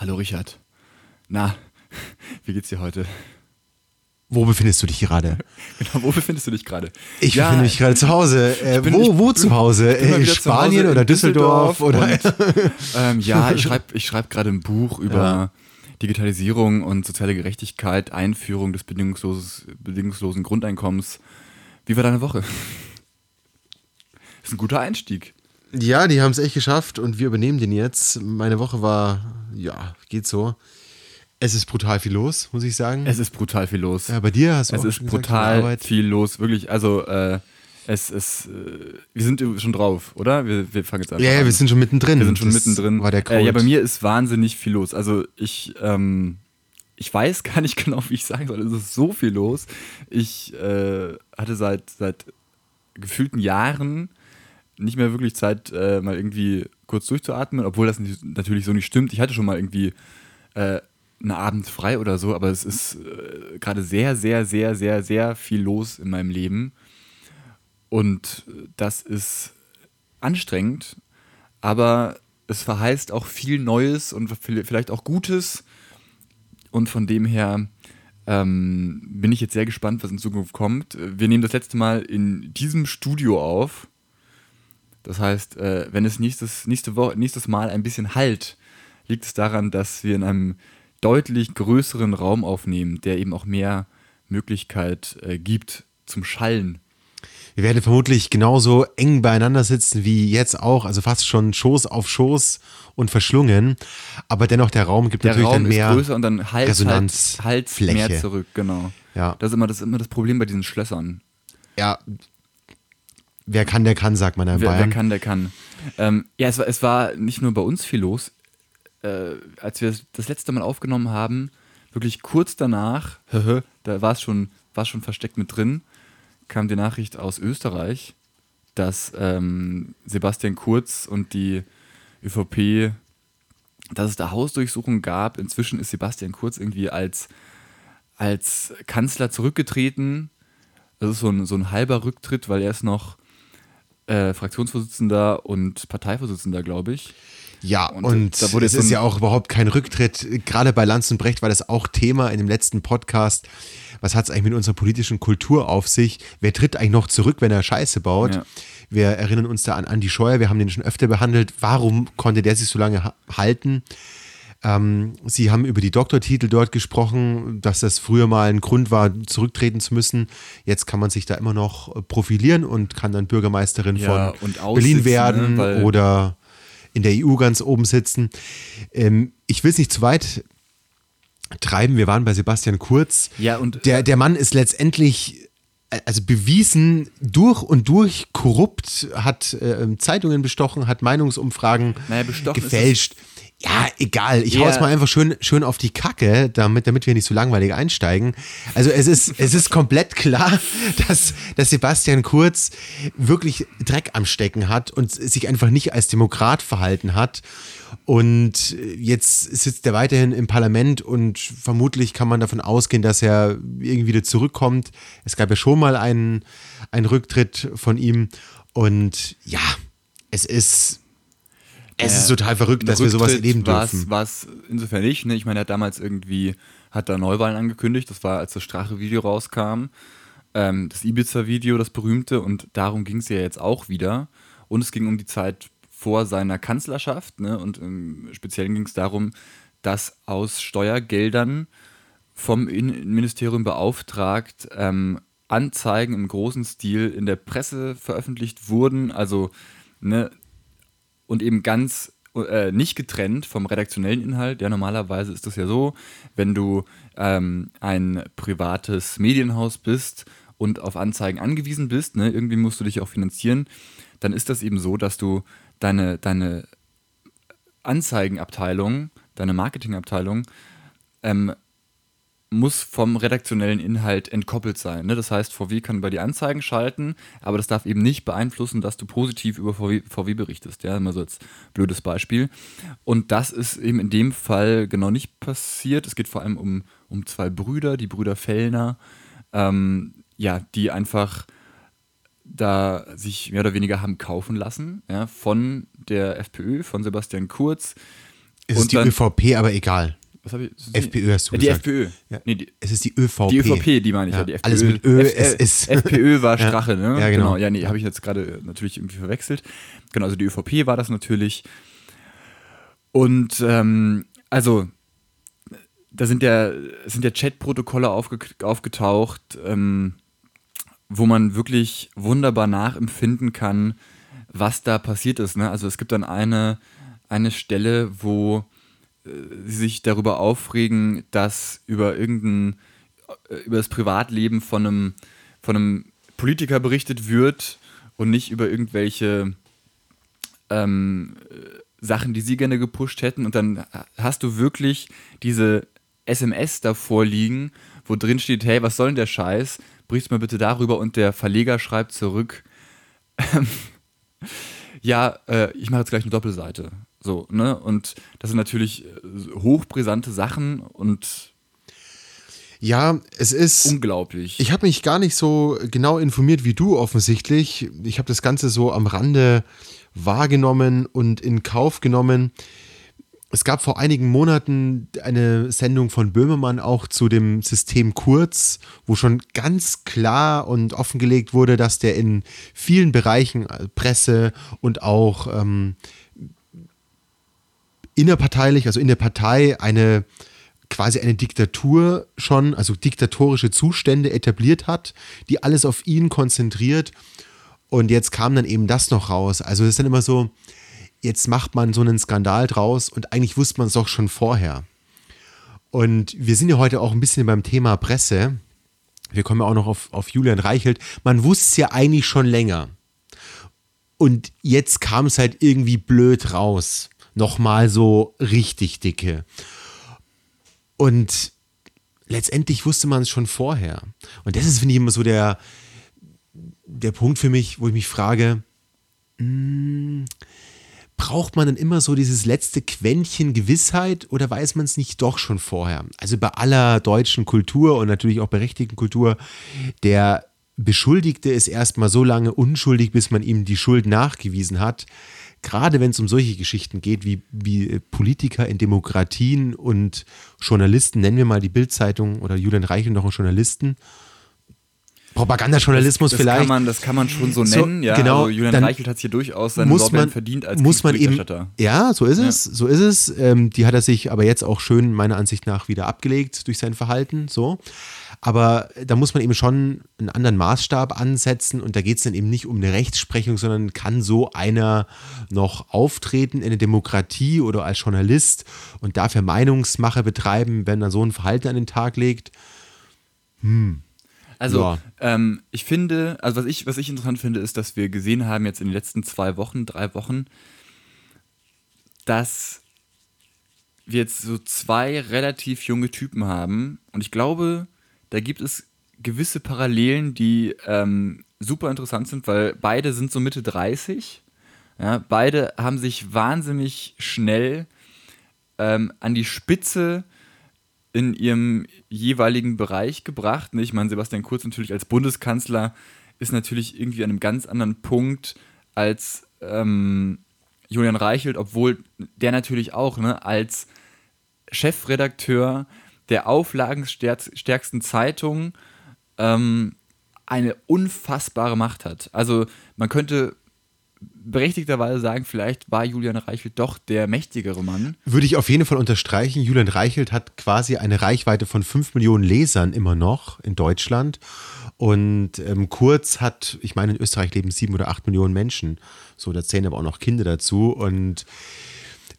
Hallo Richard. Na, wie geht's dir heute? Wo befindest du dich gerade? Genau, wo befindest du dich gerade? Ich ja, befinde mich gerade zu Hause. Äh, bin, wo, wo zu Hause? In Spanien Hause, oder Düsseldorf? Düsseldorf oder? Und, ähm, ja, ich schreibe ich schreib gerade ein Buch über ja. Digitalisierung und soziale Gerechtigkeit, Einführung des bedingungslosen Grundeinkommens. Wie war deine Woche? Das ist ein guter Einstieg. Ja, die haben es echt geschafft und wir übernehmen den jetzt. Meine Woche war, ja, geht so. Es ist brutal viel los, muss ich sagen. Es ist brutal viel los. Ja, bei dir hast du Es ist brutal viel los, wirklich. Also, äh, es ist, äh, wir sind schon drauf, oder? Wir, wir fangen jetzt an. Ja, ja, wir sind schon mittendrin. Wir sind schon das mittendrin. War der Code. Äh, ja, bei mir ist wahnsinnig viel los. Also, ich, ähm, ich weiß gar nicht genau, wie ich sagen soll. Es ist so viel los. Ich äh, hatte seit, seit gefühlten Jahren nicht mehr wirklich Zeit, äh, mal irgendwie kurz durchzuatmen, obwohl das nicht, natürlich so nicht stimmt. Ich hatte schon mal irgendwie äh, einen Abend frei oder so, aber es ist äh, gerade sehr, sehr, sehr, sehr, sehr viel los in meinem Leben. Und das ist anstrengend, aber es verheißt auch viel Neues und vielleicht auch Gutes. Und von dem her ähm, bin ich jetzt sehr gespannt, was in Zukunft kommt. Wir nehmen das letzte Mal in diesem Studio auf. Das heißt, äh, wenn es nächstes, nächste Woche, nächstes Mal ein bisschen halt, liegt es daran, dass wir in einem deutlich größeren Raum aufnehmen, der eben auch mehr Möglichkeit äh, gibt zum Schallen. Wir werden vermutlich genauso eng beieinander sitzen wie jetzt auch, also fast schon Schoß auf Schoß und verschlungen. Aber dennoch, der Raum gibt der natürlich Raum dann mehr größer und dann halt, Resonanz, halt, halt mehr zurück, genau. Ja. Das ist, immer, das ist immer das Problem bei diesen Schlössern. Ja, wer kann, der kann, sagt man in wer, Bayern. Wer kann, der kann. Ähm, ja, es war, es war nicht nur bei uns viel los äh, als wir das letzte Mal aufgenommen haben, wirklich kurz danach, da war es schon, schon versteckt mit drin, kam die Nachricht aus Österreich, dass ähm, Sebastian Kurz und die ÖVP, dass es da Hausdurchsuchungen gab. Inzwischen ist Sebastian Kurz irgendwie als, als Kanzler zurückgetreten. Das ist so ein, so ein halber Rücktritt, weil er ist noch äh, Fraktionsvorsitzender und Parteivorsitzender, glaube ich. Ja, und, und da wurde es ist ja auch überhaupt kein Rücktritt. Gerade bei Lanz und Brecht war das auch Thema in dem letzten Podcast. Was hat es eigentlich mit unserer politischen Kultur auf sich? Wer tritt eigentlich noch zurück, wenn er Scheiße baut? Ja. Wir erinnern uns da an Andi Scheuer, wir haben den schon öfter behandelt. Warum konnte der sich so lange halten? Ähm, Sie haben über die Doktortitel dort gesprochen, dass das früher mal ein Grund war, zurücktreten zu müssen. Jetzt kann man sich da immer noch profilieren und kann dann Bürgermeisterin ja, von Berlin werden ne, oder in der EU ganz oben sitzen. Ähm, ich will es nicht zu weit treiben. Wir waren bei Sebastian Kurz. Ja, und der, der Mann ist letztendlich also bewiesen durch und durch korrupt, hat äh, Zeitungen bestochen, hat Meinungsumfragen naja, gefälscht. Ja, egal. Ich yeah. hau's mal einfach schön, schön auf die Kacke, damit, damit wir nicht so langweilig einsteigen. Also es ist, es ist komplett klar, dass, dass Sebastian Kurz wirklich Dreck am Stecken hat und sich einfach nicht als Demokrat verhalten hat. Und jetzt sitzt er weiterhin im Parlament und vermutlich kann man davon ausgehen, dass er irgendwie wieder zurückkommt. Es gab ja schon mal einen, einen Rücktritt von ihm. Und ja, es ist es ist total verrückt, dass wir sowas erleben dürfen. War es insofern nicht. Ne? Ich meine, er hat damals irgendwie, hat da Neuwahlen angekündigt. Das war, als das Strache-Video rauskam. Ähm, das Ibiza-Video, das berühmte. Und darum ging es ja jetzt auch wieder. Und es ging um die Zeit vor seiner Kanzlerschaft. Ne? Und im Speziellen ging es darum, dass aus Steuergeldern vom Innenministerium beauftragt ähm, Anzeigen im großen Stil in der Presse veröffentlicht wurden. Also ne, und eben ganz äh, nicht getrennt vom redaktionellen Inhalt. Ja, normalerweise ist das ja so, wenn du ähm, ein privates Medienhaus bist und auf Anzeigen angewiesen bist, ne, irgendwie musst du dich auch finanzieren, dann ist das eben so, dass du deine, deine Anzeigenabteilung, deine Marketingabteilung ähm, muss vom redaktionellen Inhalt entkoppelt sein. Ne? Das heißt, VW kann bei dir Anzeigen schalten, aber das darf eben nicht beeinflussen, dass du positiv über VW, VW berichtest. Ja, immer so als blödes Beispiel. Und das ist eben in dem Fall genau nicht passiert. Es geht vor allem um, um zwei Brüder, die Brüder Fellner, ähm, ja, die einfach da sich mehr oder weniger haben kaufen lassen ja, von der FPÖ, von Sebastian Kurz ist die dann, ÖVP, aber egal. Was habe ich? FPÖ hast du die gesagt. Die FPÖ. Ja. Nee, die, es ist die ÖVP. Die ÖVP, die meine ich ja. ja die FPÖ. Alles mit Ö, F es ist. FPÖ war Strache, ne? Ja, genau. genau. Ja, nee, habe ich jetzt gerade natürlich irgendwie verwechselt. Genau, also die ÖVP war das natürlich. Und ähm, also da sind ja, sind ja Chatprotokolle aufge, aufgetaucht, ähm, wo man wirklich wunderbar nachempfinden kann, was da passiert ist. Ne? Also es gibt dann eine, eine Stelle, wo sich darüber aufregen, dass über irgendein, äh, über das Privatleben von einem, von einem Politiker berichtet wird und nicht über irgendwelche ähm, Sachen, die sie gerne gepusht hätten. Und dann hast du wirklich diese SMS davor liegen, wo drin steht, hey, was soll denn der Scheiß? Brichst mal bitte darüber und der Verleger schreibt zurück, ja, äh, ich mache jetzt gleich eine Doppelseite. So, ne? Und das sind natürlich äh, hochbrisante Sachen und ja, es ist unglaublich. Ich habe mich gar nicht so genau informiert wie du offensichtlich. Ich habe das Ganze so am Rande wahrgenommen und in Kauf genommen. Es gab vor einigen Monaten eine Sendung von Böhmermann auch zu dem System Kurz, wo schon ganz klar und offengelegt wurde, dass der in vielen Bereichen äh, Presse und auch ähm, innerparteilich, also in der Partei, eine quasi eine Diktatur schon, also diktatorische Zustände etabliert hat, die alles auf ihn konzentriert. Und jetzt kam dann eben das noch raus. Also es ist dann immer so, jetzt macht man so einen Skandal draus und eigentlich wusste man es doch schon vorher. Und wir sind ja heute auch ein bisschen beim Thema Presse. Wir kommen ja auch noch auf, auf Julian Reichelt. Man wusste es ja eigentlich schon länger. Und jetzt kam es halt irgendwie blöd raus. Nochmal so richtig dicke. Und letztendlich wusste man es schon vorher. Und das ist, finde ich, immer so der, der Punkt für mich, wo ich mich frage, mh, hm, braucht man dann immer so dieses letzte Quäntchen Gewissheit oder weiß man es nicht doch schon vorher? Also bei aller deutschen Kultur und natürlich auch berechtigten Kultur, der Beschuldigte ist erstmal so lange unschuldig, bis man ihm die Schuld nachgewiesen hat. Gerade wenn es um solche Geschichten geht, wie, wie Politiker in Demokratien und Journalisten, nennen wir mal die Bildzeitung oder Julian Reichel noch einen Journalisten, Propagandajournalismus das, das vielleicht. Kann man, das kann man schon so nennen, so, ja. Genau, also Julian Reichelt hat hier durchaus seine muss man, verdient als muss man eben, Ja, so ist es, ja. so ist es. Ähm, die hat er sich aber jetzt auch schön meiner Ansicht nach wieder abgelegt durch sein Verhalten, so. Aber da muss man eben schon einen anderen Maßstab ansetzen und da geht es dann eben nicht um eine Rechtsprechung, sondern kann so einer noch auftreten in der Demokratie oder als Journalist und dafür Meinungsmache betreiben, wenn er so ein Verhalten an den Tag legt. Hm, also, ja. ähm, ich finde, also was ich, was ich interessant finde, ist, dass wir gesehen haben jetzt in den letzten zwei Wochen, drei Wochen, dass wir jetzt so zwei relativ junge Typen haben. Und ich glaube, da gibt es gewisse Parallelen, die ähm, super interessant sind, weil beide sind so Mitte 30. Ja, beide haben sich wahnsinnig schnell ähm, an die Spitze in ihrem jeweiligen Bereich gebracht. Ich meine, Sebastian Kurz natürlich als Bundeskanzler ist natürlich irgendwie an einem ganz anderen Punkt als ähm, Julian Reichelt, obwohl der natürlich auch ne, als Chefredakteur der auflagenstärksten Zeitung ähm, eine unfassbare Macht hat. Also man könnte berechtigterweise sagen, vielleicht war Julian Reichelt doch der mächtigere Mann. Würde ich auf jeden Fall unterstreichen. Julian Reichelt hat quasi eine Reichweite von 5 Millionen Lesern immer noch in Deutschland. Und ähm, Kurz hat, ich meine, in Österreich leben 7 oder 8 Millionen Menschen. So, da zählen aber auch noch Kinder dazu. Und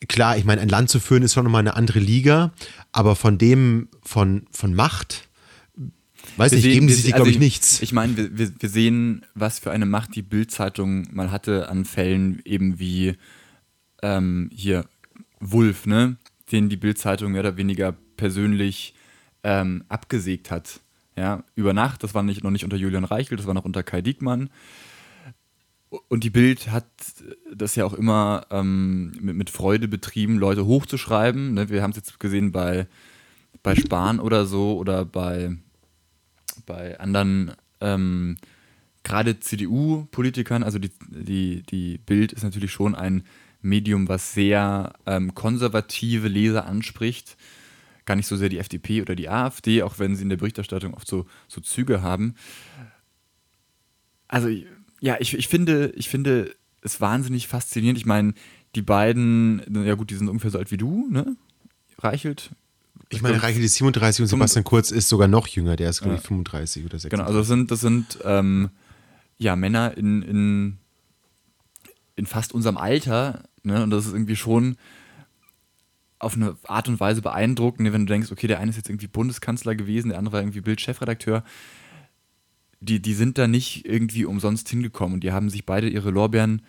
klar, ich meine, ein Land zu führen ist schon nochmal eine andere Liga. Aber von dem, von, von Macht, Weiß nicht, geben sie sich, also glaube ich, nichts. Ich meine, wir, wir, wir sehen, was für eine Macht die Bild-Zeitung mal hatte an Fällen eben wie ähm, hier Wulf, ne? Den die Bild-Zeitung mehr oder weniger persönlich ähm, abgesägt hat. Ja, über Nacht, das war nicht, noch nicht unter Julian Reichel, das war noch unter Kai Diekmann. Und die Bild hat das ja auch immer ähm, mit, mit, Freude betrieben, Leute hochzuschreiben. Ne? Wir haben es jetzt gesehen bei, bei Spahn oder so oder bei bei anderen, ähm, gerade CDU-Politikern, also die, die, die Bild ist natürlich schon ein Medium, was sehr ähm, konservative Leser anspricht. Gar nicht so sehr die FDP oder die AfD, auch wenn sie in der Berichterstattung oft so, so Züge haben. Also, ja, ich, ich, finde, ich finde es wahnsinnig faszinierend. Ich meine, die beiden, ja gut, die sind ungefähr so alt wie du, ne? Reichelt. Ich meine, Reichelt ist 37 und Sebastian Kurz ist sogar noch jünger, der ist, glaube ich, 35 oder 36. Genau, also das sind, das sind ähm, ja, Männer in, in, in fast unserem Alter, ne? Und das ist irgendwie schon auf eine Art und Weise beeindruckend, ne? wenn du denkst, okay, der eine ist jetzt irgendwie Bundeskanzler gewesen, der andere war irgendwie Bild-Chefredakteur. Die, die sind da nicht irgendwie umsonst hingekommen und die haben sich beide ihre Lorbeeren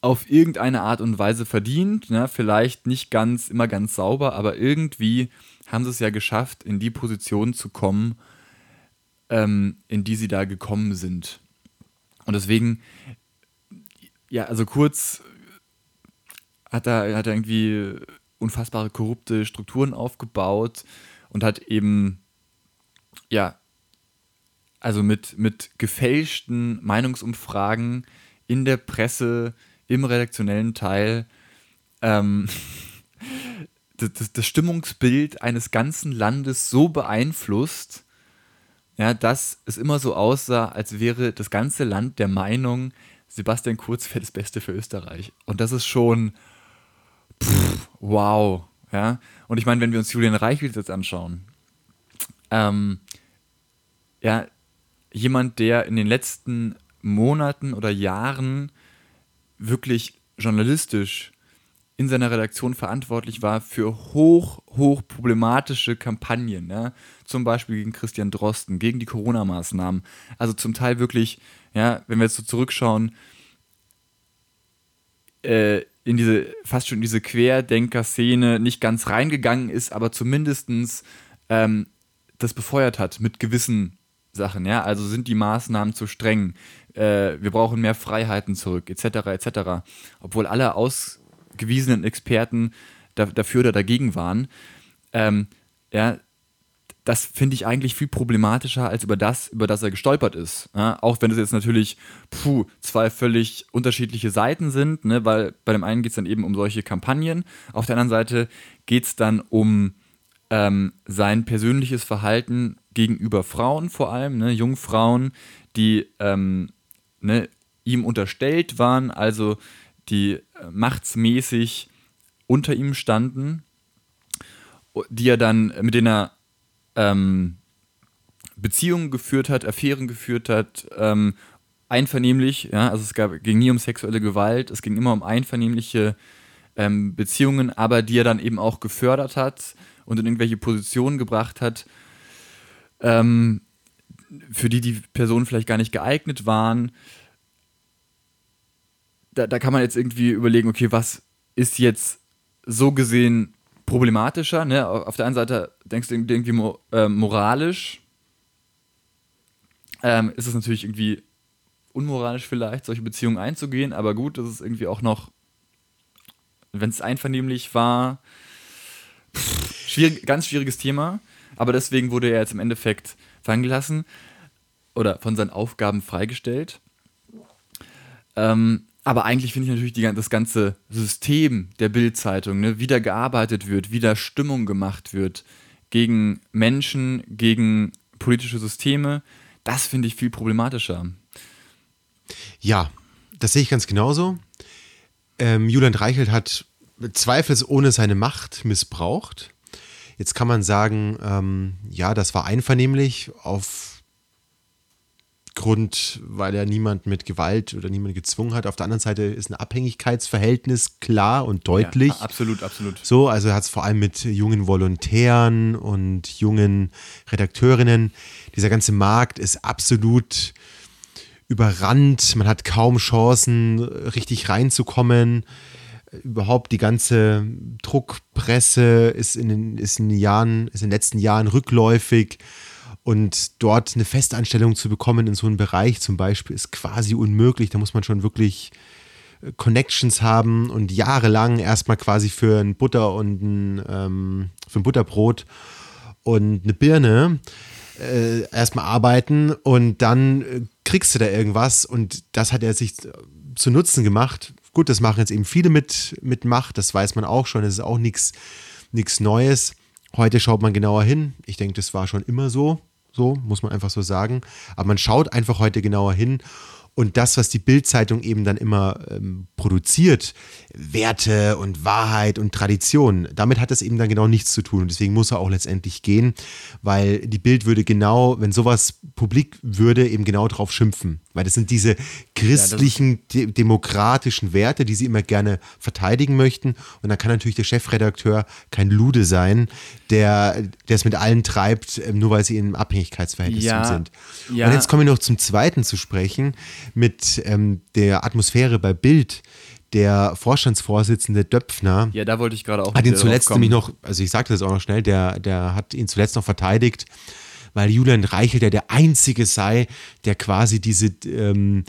auf irgendeine Art und Weise verdient. Ne? Vielleicht nicht ganz, immer ganz sauber, aber irgendwie haben sie es ja geschafft, in die Position zu kommen, ähm, in die sie da gekommen sind. Und deswegen, ja, also kurz hat er, hat er irgendwie unfassbare korrupte Strukturen aufgebaut und hat eben, ja, also mit, mit gefälschten Meinungsumfragen in der Presse, im redaktionellen Teil, ähm, das, das, Stimmungsbild eines ganzen Landes so beeinflusst, ja, dass es immer so aussah, als wäre das ganze Land der Meinung, Sebastian Kurz wäre das Beste für Österreich. Und das ist schon pff, wow. Ja? Und ich meine, wenn wir uns Julian Reichelt jetzt anschauen, ähm, ja, jemand, der in den letzten Monaten oder Jahren wirklich journalistisch in seiner Redaktion verantwortlich war für hoch, hoch problematische Kampagnen, ja? zum Beispiel gegen Christian Drosten, gegen die Corona-Maßnahmen. Also zum Teil wirklich, ja, wenn wir jetzt so zurückschauen, äh, in diese, fast schon in diese Querdenker-Szene nicht ganz reingegangen ist, aber zumindestens ähm, das befeuert hat mit gewissen Sachen, ja. Also sind die Maßnahmen zu streng, äh, wir brauchen mehr Freiheiten zurück, etc., etc. Obwohl alle aus gewiesenen Experten da, dafür oder dagegen waren. Ähm, ja, das finde ich eigentlich viel problematischer als über das, über das er gestolpert ist. Ja, auch wenn es jetzt natürlich puh, zwei völlig unterschiedliche Seiten sind, ne, weil bei dem einen geht es dann eben um solche Kampagnen, auf der anderen Seite geht es dann um ähm, sein persönliches Verhalten gegenüber Frauen vor allem, ne, jungen Frauen, die ähm, ne, ihm unterstellt waren, also die äh, machtsmäßig unter ihm standen, die er dann, mit denen er ähm, Beziehungen geführt hat, Affären geführt hat, ähm, einvernehmlich, ja, also es gab, ging nie um sexuelle Gewalt, es ging immer um einvernehmliche ähm, Beziehungen, aber die er dann eben auch gefördert hat und in irgendwelche Positionen gebracht hat, ähm, für die die Personen vielleicht gar nicht geeignet waren da, da kann man jetzt irgendwie überlegen, okay, was ist jetzt so gesehen problematischer? Ne? Auf der einen Seite denkst du irgendwie mo äh, moralisch, ähm, ist es natürlich irgendwie unmoralisch vielleicht, solche Beziehungen einzugehen, aber gut, das ist irgendwie auch noch, wenn es einvernehmlich war, schwierig, ganz schwieriges Thema, aber deswegen wurde er jetzt im Endeffekt fallen gelassen oder von seinen Aufgaben freigestellt. Ähm, aber eigentlich finde ich natürlich die, das ganze System der Bildzeitung, ne, wie da gearbeitet wird, wie da Stimmung gemacht wird gegen Menschen, gegen politische Systeme, das finde ich viel problematischer. Ja, das sehe ich ganz genauso. Ähm, Julian Reichelt hat zweifelsohne seine Macht missbraucht. Jetzt kann man sagen, ähm, ja, das war einvernehmlich auf Grund, weil er niemanden mit Gewalt oder niemanden gezwungen hat. Auf der anderen Seite ist ein Abhängigkeitsverhältnis klar und deutlich. Ja, absolut, absolut. So, also er hat es vor allem mit jungen Volontären und jungen Redakteurinnen. Dieser ganze Markt ist absolut überrannt. Man hat kaum Chancen, richtig reinzukommen. Überhaupt die ganze Druckpresse ist in den, ist in den Jahren, ist in den letzten Jahren rückläufig. Und dort eine Festanstellung zu bekommen in so einem Bereich zum Beispiel ist quasi unmöglich. Da muss man schon wirklich äh, Connections haben und jahrelang erstmal quasi für ein Butter und ein, ähm, für ein Butterbrot und eine Birne äh, erstmal arbeiten und dann äh, kriegst du da irgendwas und das hat er sich zu Nutzen gemacht, gut, das machen jetzt eben viele mit, mit Macht, das weiß man auch schon, das ist auch nichts Neues. Heute schaut man genauer hin. Ich denke, das war schon immer so, so muss man einfach so sagen. Aber man schaut einfach heute genauer hin und das, was die Bildzeitung eben dann immer ähm, produziert, Werte und Wahrheit und Tradition, damit hat das eben dann genau nichts zu tun. Und deswegen muss er auch letztendlich gehen, weil die Bild würde genau, wenn sowas publik würde, eben genau drauf schimpfen. Weil das sind diese christlichen, ja, de demokratischen Werte, die sie immer gerne verteidigen möchten. Und dann kann natürlich der Chefredakteur kein Lude sein, der es mit allen treibt, ähm, nur weil sie in Abhängigkeitsverhältnis ja, sind. Ja. Und jetzt kommen wir noch zum zweiten zu sprechen, mit ähm, der Atmosphäre bei Bild der Vorstandsvorsitzende Döpfner. Ja, da wollte ich gerade auch. Hat ihn zuletzt nämlich noch, also ich sagte das auch noch schnell, der, der hat ihn zuletzt noch verteidigt, weil Julian Reichelt ja der Einzige sei, der quasi diese, ähm,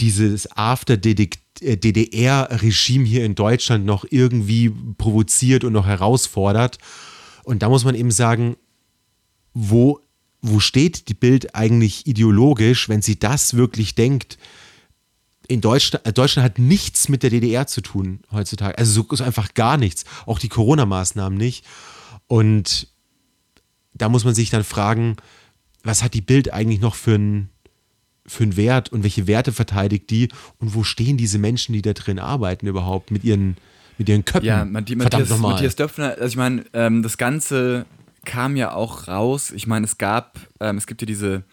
dieses After-DDR-Regime hier in Deutschland noch irgendwie provoziert und noch herausfordert. Und da muss man eben sagen, wo, wo steht die Bild eigentlich ideologisch, wenn sie das wirklich denkt? in Deutschland, äh, Deutschland hat nichts mit der DDR zu tun heutzutage. Also so, so einfach gar nichts. Auch die Corona-Maßnahmen nicht. Und da muss man sich dann fragen, was hat die Bild eigentlich noch für einen für einen Wert und welche Werte verteidigt die und wo stehen diese Menschen, die da drin arbeiten überhaupt mit ihren, mit ihren Köpfen? Ja, Matthias, Matthias Döpfner, also ich meine, ähm, das Ganze kam ja auch raus. Ich meine, es gab, ähm, es gibt ja diese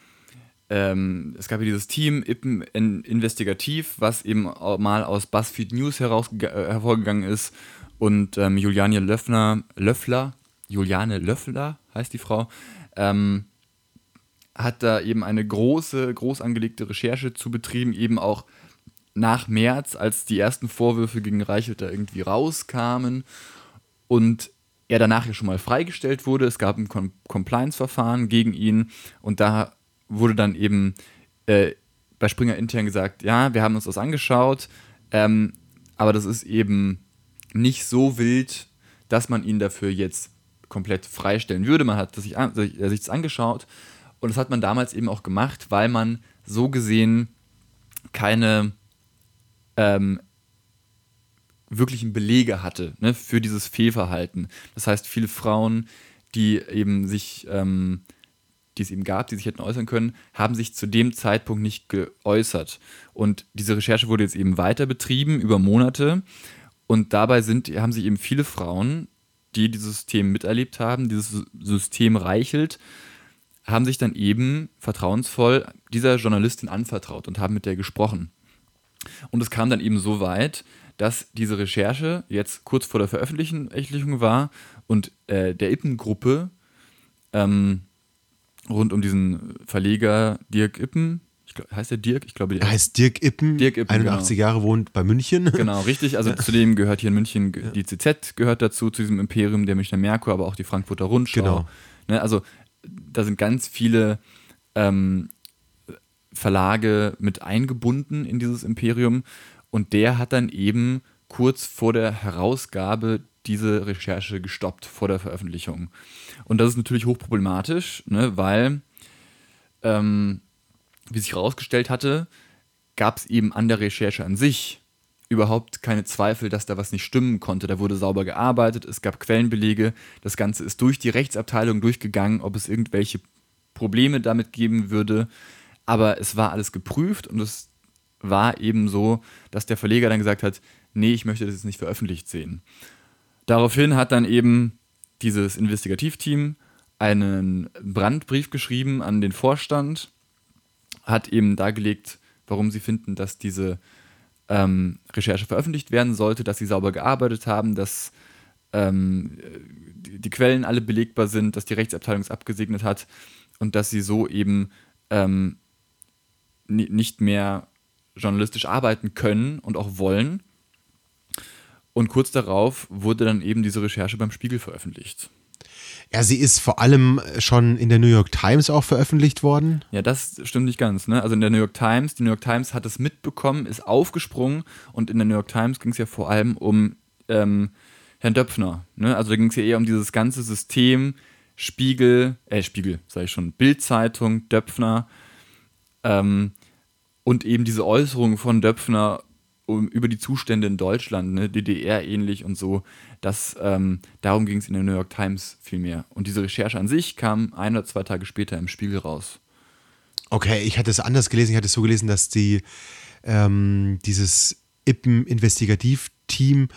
ähm, es gab ja dieses Team Ippen Investigativ, was eben mal aus BuzzFeed News heraus, äh, hervorgegangen ist und ähm, Juliane Löffner, Löffler, Juliane Löffler heißt die Frau, ähm, hat da eben eine große, groß angelegte Recherche zu betrieben, eben auch nach März, als die ersten Vorwürfe gegen Reichelt da irgendwie rauskamen und er danach ja schon mal freigestellt wurde. Es gab ein Compliance-Verfahren gegen ihn und da wurde dann eben äh, bei Springer intern gesagt, ja, wir haben uns das angeschaut, ähm, aber das ist eben nicht so wild, dass man ihn dafür jetzt komplett freistellen würde. Man hat sich, an, sich, sich das angeschaut und das hat man damals eben auch gemacht, weil man so gesehen keine ähm, wirklichen Belege hatte ne, für dieses Fehlverhalten. Das heißt, viele Frauen, die eben sich ähm, die es eben gab, die sich hätten äußern können, haben sich zu dem Zeitpunkt nicht geäußert. Und diese Recherche wurde jetzt eben weiter betrieben über Monate. Und dabei sind, haben sich eben viele Frauen, die dieses System miterlebt haben, dieses System reichelt, haben sich dann eben vertrauensvoll dieser Journalistin anvertraut und haben mit der gesprochen. Und es kam dann eben so weit, dass diese Recherche jetzt kurz vor der Veröffentlichung war und äh, der Ippen-Gruppe ähm, rund um diesen Verleger Dirk Ippen. Glaub, heißt der Dirk? Ich glaube, der heißt Dirk Ippen. Dirk Ippen 81 genau. Jahre wohnt bei München. Genau, richtig. Also ja. zudem gehört hier in München die CZ gehört dazu, zu diesem Imperium, der Münchner Merkur, aber auch die Frankfurter Rundschau. Genau. Ne, also da sind ganz viele ähm, Verlage mit eingebunden in dieses Imperium und der hat dann eben kurz vor der Herausgabe diese Recherche gestoppt vor der Veröffentlichung. Und das ist natürlich hochproblematisch, ne, weil, ähm, wie sich herausgestellt hatte, gab es eben an der Recherche an sich überhaupt keine Zweifel, dass da was nicht stimmen konnte. Da wurde sauber gearbeitet, es gab Quellenbelege, das Ganze ist durch die Rechtsabteilung durchgegangen, ob es irgendwelche Probleme damit geben würde. Aber es war alles geprüft und es war eben so, dass der Verleger dann gesagt hat, nee, ich möchte das jetzt nicht veröffentlicht sehen. Daraufhin hat dann eben dieses Investigativteam einen Brandbrief geschrieben an den Vorstand, hat eben dargelegt, warum sie finden, dass diese ähm, Recherche veröffentlicht werden sollte, dass sie sauber gearbeitet haben, dass ähm, die, die, Quellen alle belegbar sind, dass die Rechtsabteilung es abgesegnet hat und dass sie so eben ähm, nicht mehr journalistisch arbeiten können und auch wollen. Und kurz darauf wurde dann eben diese Recherche beim Spiegel veröffentlicht. Ja, sie ist vor allem schon in der New York Times auch veröffentlicht worden. Ja, das stimmt nicht ganz. Ne? Also in der New York Times, die New York Times hat es mitbekommen, ist aufgesprungen und in der New York Times ging es ja vor allem um ähm, Herrn Döpfner. Ne? Also da ging es ja eher um dieses ganze System, Spiegel, äh Spiegel, sage ich schon, Bildzeitung, Döpfner ähm, und eben diese Äußerungen von Döpfner um, über die Zustände in Deutschland, ne, DDR ähnlich und so. Das, ähm, darum ging es in der New York Times vielmehr. Und diese Recherche an sich kam ein oder zwei Tage später im Spiegel raus. Okay, ich hatte es anders gelesen. Ich hatte es so gelesen, dass die ähm, dieses Ippen-Investigativ-Team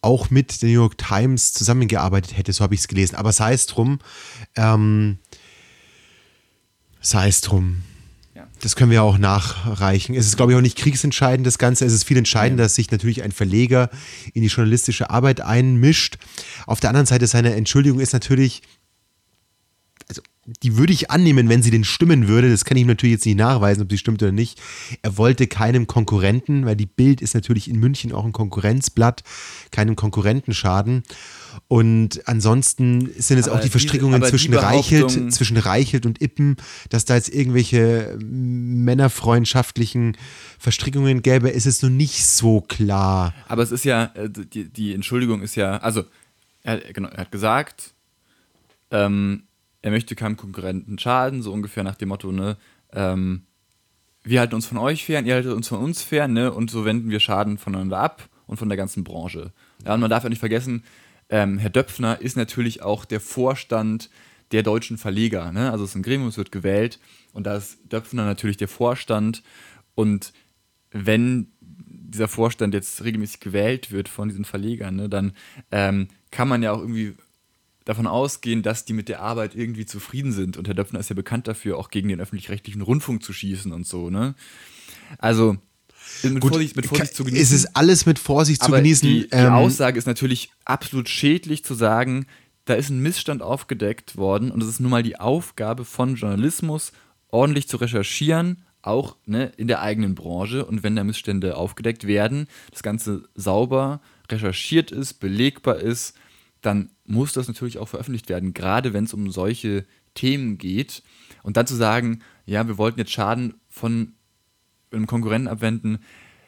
auch mit der New York Times zusammengearbeitet hätte, so habe ich es gelesen. Aber sei es drum, ähm, sei es drum. Das können wir auch nachreichen. Es ist, glaube ich, auch nicht kriegsentscheidend, das Ganze. Es ist viel entscheidender, dass sich natürlich ein Verleger in die journalistische Arbeit einmischt. Auf der anderen Seite seiner Entschuldigung ist natürlich, also die würde ich annehmen, wenn sie denn stimmen würde. Das kann ich natürlich jetzt nicht nachweisen, ob sie stimmt oder nicht. Er wollte keinem Konkurrenten, weil die Bild ist natürlich in München auch ein Konkurrenzblatt, keinem Konkurrenten schaden. Und ansonsten sind es aber auch die Verstrickungen diese, zwischen, die Reichelt, zwischen Reichelt und Ippen, dass da jetzt irgendwelche männerfreundschaftlichen Verstrickungen gäbe, ist es noch nicht so klar. Aber es ist ja, äh, die, die Entschuldigung ist ja, also er, genau, er hat gesagt, ähm, er möchte keinem Konkurrenten schaden, so ungefähr nach dem Motto, ne, ähm, wir halten uns von euch fern, ihr haltet uns von uns fern, ne, und so wenden wir Schaden voneinander ab und von der ganzen Branche. Ja, und man darf ja nicht vergessen, ähm, Herr Döpfner ist natürlich auch der Vorstand der deutschen Verleger. Ne? Also es ist ein Gremium, es wird gewählt und da ist Döpfner natürlich der Vorstand. Und wenn dieser Vorstand jetzt regelmäßig gewählt wird von diesen Verlegern, ne, dann ähm, kann man ja auch irgendwie davon ausgehen, dass die mit der Arbeit irgendwie zufrieden sind. Und Herr Döpfner ist ja bekannt dafür, auch gegen den öffentlich-rechtlichen Rundfunk zu schießen und so. Ne? Also mit Gut, Vorsicht, mit Vorsicht zu genießen. Es ist alles mit Vorsicht zu genießen. Die, die ähm, Aussage ist natürlich absolut schädlich zu sagen, da ist ein Missstand aufgedeckt worden und es ist nun mal die Aufgabe von Journalismus, ordentlich zu recherchieren, auch ne, in der eigenen Branche. Und wenn da Missstände aufgedeckt werden, das Ganze sauber recherchiert ist, belegbar ist, dann muss das natürlich auch veröffentlicht werden, gerade wenn es um solche Themen geht. Und dann zu sagen, ja, wir wollten jetzt Schaden von einem Konkurrenten abwenden,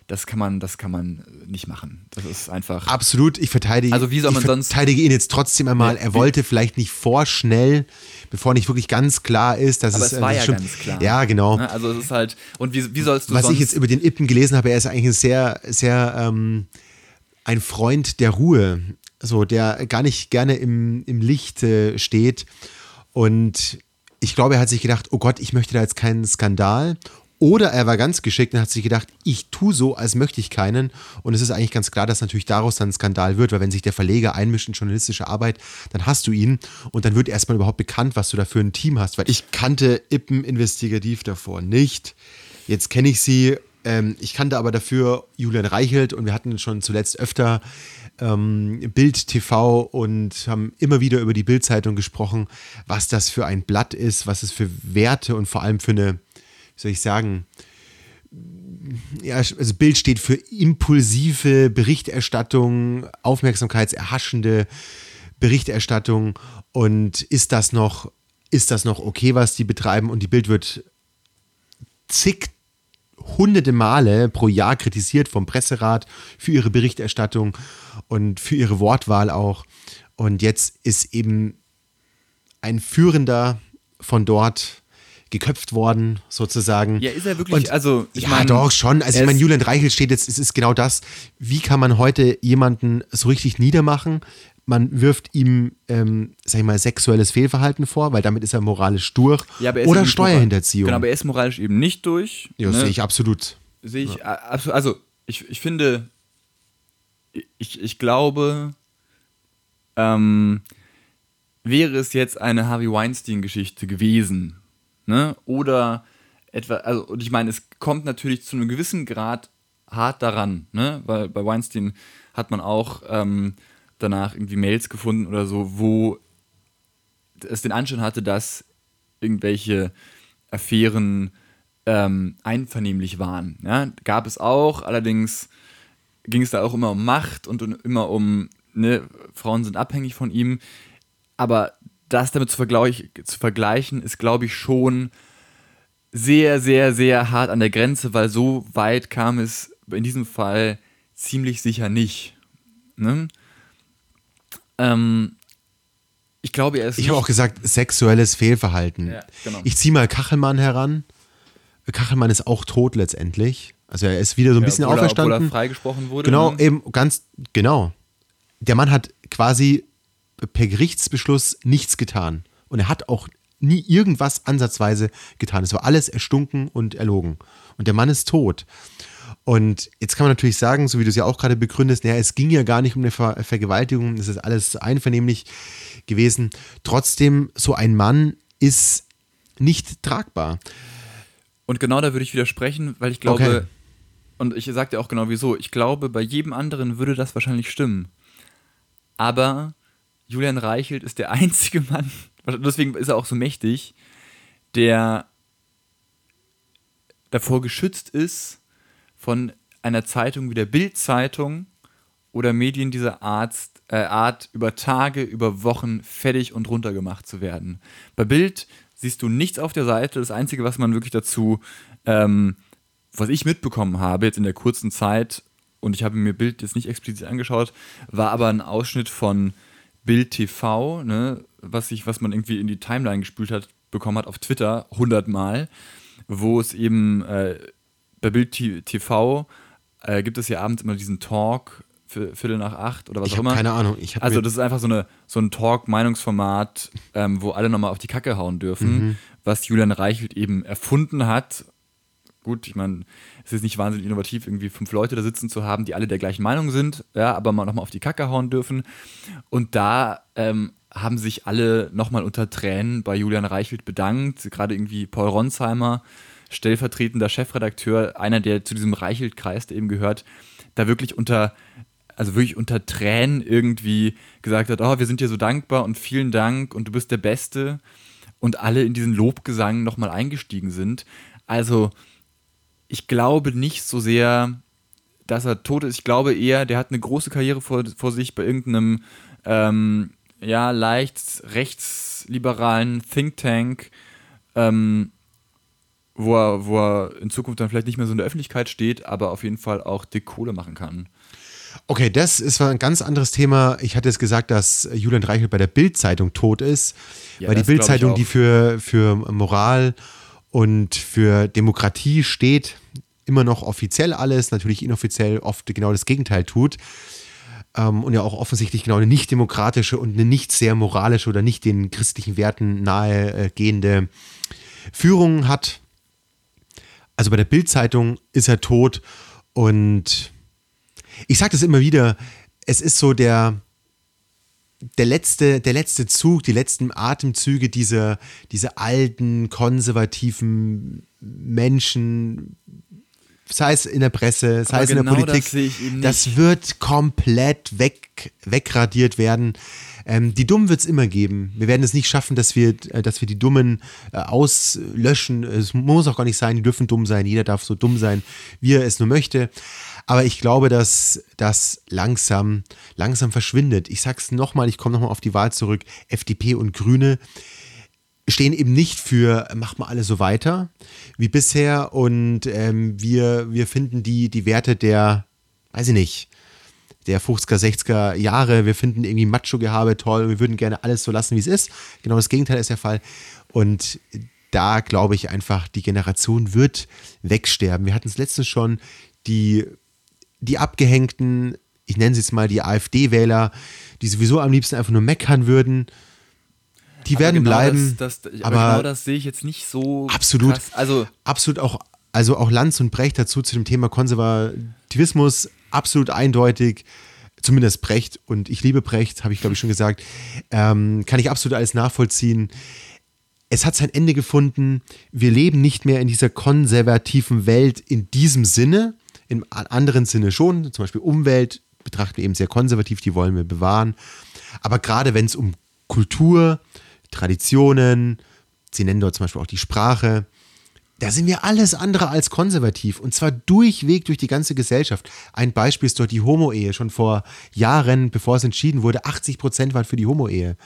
das kann man, das kann man nicht machen. Das ist einfach. Absolut, ich verteidige. Also wie soll man ich sonst? verteidige ihn jetzt trotzdem einmal. Ja, er wollte vielleicht nicht vorschnell, bevor nicht wirklich ganz klar ist, dass aber es. es war ja schon, ganz klar. Ja, genau. Ne, also es ist halt. Und wie, wie sollst du Was ich jetzt über den Ippen gelesen habe, er ist eigentlich ein sehr, sehr ähm, ein Freund der Ruhe, so der gar nicht gerne im, im Licht äh, steht und ich glaube, er hat sich gedacht, oh Gott, ich möchte da jetzt keinen Skandal oder er war ganz geschickt und hat sich gedacht, ich tue so, als möchte ich keinen. Und es ist eigentlich ganz klar, dass natürlich daraus dann ein Skandal wird, weil wenn sich der Verleger einmischt in journalistische Arbeit, dann hast du ihn und dann wird erstmal überhaupt bekannt, was du da für ein Team hast. Weil ich kannte Ippen investigativ davor nicht. Jetzt kenne ich sie. Ähm, ich kannte aber dafür Julian Reichelt und wir hatten schon zuletzt öfter ähm, Bild TV und haben immer wieder über die Bildzeitung gesprochen, was das für ein Blatt ist, was es für Werte und vor allem für eine soll ich sagen, ja, also Bild steht für impulsive Berichterstattung, aufmerksamkeitserhaschende Berichterstattung und ist das noch, ist das noch okay, was die betreiben? Und die Bild wird zig hunderte Male pro Jahr kritisiert vom Presserat für ihre Berichterstattung und für ihre Wortwahl auch. Und jetzt ist eben ein Führender von dort geköpft worden, sozusagen. Ja, ist er wirklich, und, also ich Ja, mein, doch, schon. Also ich meine, Julian Reichel steht jetzt, es ist genau das, wie kann man heute jemanden so richtig niedermachen? Man wirft ihm, ähm, sag ich mal, sexuelles Fehlverhalten vor, weil damit ist er moralisch durch. Ja, er Oder Steuerhinterziehung. Genau, aber er ist moralisch eben nicht durch. Ja, ne? sehe ich absolut. Sehe ich, ja. also ich, ich finde, ich, ich glaube, ähm, wäre es jetzt eine Harvey Weinstein-Geschichte gewesen, Ne? Oder etwa, also, und ich meine, es kommt natürlich zu einem gewissen Grad hart daran, ne? Weil bei Weinstein hat man auch ähm, danach irgendwie Mails gefunden oder so, wo es den Anschein hatte, dass irgendwelche Affären ähm, einvernehmlich waren. Ja? Gab es auch, allerdings ging es da auch immer um Macht und immer um, ne, Frauen sind abhängig von ihm. Aber das damit zu, vergleich, zu vergleichen, ist, glaube ich, schon sehr, sehr, sehr hart an der Grenze, weil so weit kam es in diesem Fall ziemlich sicher nicht. Ne? Ähm, ich glaube, er ist. Ich habe auch gesagt, sexuelles Fehlverhalten. Ja, genau. Ich ziehe mal Kachelmann heran. Kachelmann ist auch tot letztendlich. Also er ist wieder so ein bisschen obwohl auferstanden. Er, obwohl er freigesprochen wurde. Genau, ne? eben ganz, genau. Der Mann hat quasi per Gerichtsbeschluss nichts getan. Und er hat auch nie irgendwas ansatzweise getan. Es war alles erstunken und erlogen. Und der Mann ist tot. Und jetzt kann man natürlich sagen, so wie du es ja auch gerade begründest, naja, es ging ja gar nicht um eine Ver Vergewaltigung, es ist alles einvernehmlich gewesen. Trotzdem, so ein Mann ist nicht tragbar. Und genau da würde ich widersprechen, weil ich glaube, okay. und ich sage dir auch genau wieso, ich glaube, bei jedem anderen würde das wahrscheinlich stimmen. Aber Julian Reichelt ist der einzige Mann, deswegen ist er auch so mächtig, der davor geschützt ist, von einer Zeitung wie der Bild-Zeitung oder Medien dieser Art, äh, Art über Tage, über Wochen fertig und runtergemacht zu werden. Bei Bild siehst du nichts auf der Seite. Das Einzige, was man wirklich dazu, ähm, was ich mitbekommen habe, jetzt in der kurzen Zeit, und ich habe mir Bild jetzt nicht explizit angeschaut, war aber ein Ausschnitt von Bild TV, ne, was, ich, was man irgendwie in die Timeline gespült hat, bekommen hat auf Twitter, 100 Mal, wo es eben äh, bei Bild TV äh, gibt es ja abends immer diesen Talk für Viertel nach acht oder was ich auch immer. Keine Ahnung. also das ist einfach so, eine, so ein Talk-Meinungsformat, ähm, wo alle nochmal auf die Kacke hauen dürfen, mhm. was Julian Reichelt eben erfunden hat. Gut, ich meine, es ist nicht wahnsinnig innovativ, irgendwie fünf Leute da sitzen zu haben, die alle der gleichen Meinung sind, ja, aber mal nochmal auf die Kacke hauen dürfen. Und da ähm, haben sich alle nochmal unter Tränen bei Julian Reichelt bedankt, gerade irgendwie Paul Ronsheimer, stellvertretender Chefredakteur, einer, der zu diesem Reichelt-Kreis eben gehört, da wirklich unter also wirklich unter Tränen irgendwie gesagt hat, oh, wir sind dir so dankbar und vielen Dank und du bist der Beste und alle in diesen Lobgesang nochmal eingestiegen sind. Also ich glaube nicht so sehr, dass er tot ist. Ich glaube eher, der hat eine große Karriere vor, vor sich bei irgendeinem ähm, ja, leicht rechtsliberalen Think Tank, ähm, wo, er, wo er in Zukunft dann vielleicht nicht mehr so in der Öffentlichkeit steht, aber auf jeden Fall auch dick Kohle machen kann. Okay, das ist ein ganz anderes Thema. Ich hatte es gesagt, dass Julian Reichelt bei der Bild-Zeitung tot ist, ja, weil die Bild-Zeitung, die für, für Moral und für Demokratie steht, immer noch offiziell alles, natürlich inoffiziell oft genau das Gegenteil tut. Ähm, und ja auch offensichtlich genau eine nicht demokratische und eine nicht sehr moralische oder nicht den christlichen Werten nahegehende Führung hat. Also bei der Bild-Zeitung ist er tot und ich sage das immer wieder, es ist so der, der letzte, der letzte Zug, die letzten Atemzüge dieser, dieser alten, konservativen Menschen, sei es in der Presse, sei Aber es in genau der Politik, das, das, wird komplett weg, wegradiert werden. Ähm, die Dummen wird es immer geben. Wir werden es nicht schaffen, dass wir, äh, dass wir die Dummen äh, auslöschen. Es muss auch gar nicht sein, die dürfen dumm sein. Jeder darf so dumm sein, wie er es nur möchte. Aber ich glaube, dass das langsam, langsam verschwindet. Ich sag's nochmal, ich komme nochmal auf die Wahl zurück. FDP und Grüne stehen eben nicht für, mach mal alle so weiter wie bisher und ähm, wir, wir finden die, die Werte der, weiß ich nicht, der 50er, 60er Jahre, wir finden irgendwie Macho-Gehabe toll, wir würden gerne alles so lassen, wie es ist. Genau das Gegenteil ist der Fall. Und da glaube ich einfach, die Generation wird wegsterben. Wir hatten es letztens schon, die die Abgehängten, ich nenne sie jetzt mal die AfD-Wähler, die sowieso am liebsten einfach nur meckern würden, die aber werden genau bleiben. Das, das, aber, aber, genau das sehe ich jetzt nicht so. Absolut. Krass. Also absolut auch, also auch Lanz und Brecht dazu zu dem Thema Konservativismus absolut eindeutig. Zumindest Brecht und ich liebe Brecht, habe ich glaube ich schon gesagt. Ähm, kann ich absolut alles nachvollziehen. Es hat sein Ende gefunden. Wir leben nicht mehr in dieser konservativen Welt in diesem Sinne im anderen Sinne schon, zum Beispiel Umwelt betrachten wir eben sehr konservativ, die wollen wir bewahren. Aber gerade wenn es um Kultur, Traditionen, sie nennen dort zum Beispiel auch die Sprache, da sind wir alles andere als konservativ und zwar durchweg durch die ganze Gesellschaft. Ein Beispiel ist dort die Homo-Ehe. Schon vor Jahren, bevor es entschieden wurde, 80 Prozent waren für die Homo-Ehe.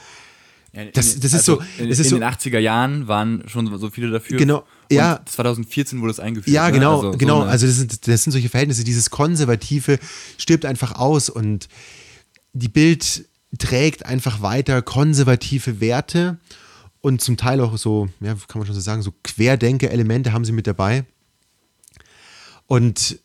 Ja, das, das also ist so. Das in, ist in den 80er Jahren waren schon so viele dafür. Genau. Ja. 2014 wurde es eingeführt. Ja, ne? genau, ne? also genau. So also das sind, das sind solche Verhältnisse. Dieses Konservative stirbt einfach aus und die Bild trägt einfach weiter konservative Werte und zum Teil auch so, ja, kann man schon so sagen, so Querdenker-Elemente haben sie mit dabei. Und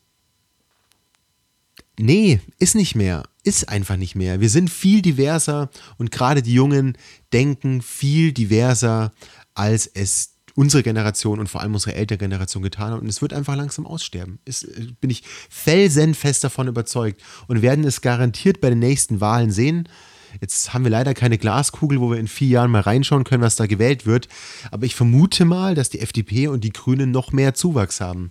nee, ist nicht mehr. Ist einfach nicht mehr. Wir sind viel diverser und gerade die Jungen denken viel diverser, als es unsere Generation und vor allem unsere ältere Generation getan hat. Und es wird einfach langsam aussterben. Ist, äh, bin ich felsenfest davon überzeugt. Und werden es garantiert bei den nächsten Wahlen sehen. Jetzt haben wir leider keine Glaskugel, wo wir in vier Jahren mal reinschauen können, was da gewählt wird. Aber ich vermute mal, dass die FDP und die Grünen noch mehr Zuwachs haben.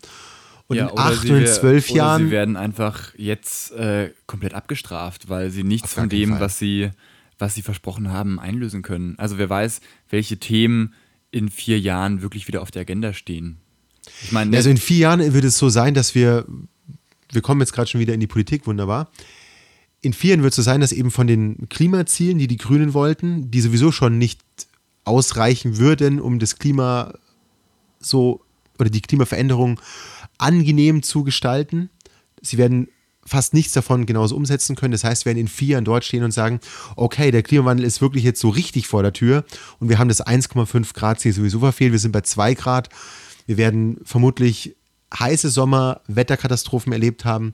Und ja, in acht und zwölf Jahren. Sie werden einfach jetzt äh, komplett abgestraft, weil sie nichts von dem, was sie, was sie versprochen haben, einlösen können. Also wer weiß, welche Themen in vier Jahren wirklich wieder auf der Agenda stehen. Ich meine, also in vier Jahren wird es so sein, dass wir, wir kommen jetzt gerade schon wieder in die Politik, wunderbar. In vier Jahren wird es so sein, dass eben von den Klimazielen, die die Grünen wollten, die sowieso schon nicht ausreichen würden, um das Klima so oder die Klimaveränderung angenehm zu gestalten. Sie werden fast nichts davon genauso umsetzen können. Das heißt, wir werden in vier Jahren dort stehen und sagen, okay, der Klimawandel ist wirklich jetzt so richtig vor der Tür und wir haben das 1,5 Grad Ziel sowieso verfehlt. Wir sind bei 2 Grad. Wir werden vermutlich heiße Sommer, Wetterkatastrophen erlebt haben.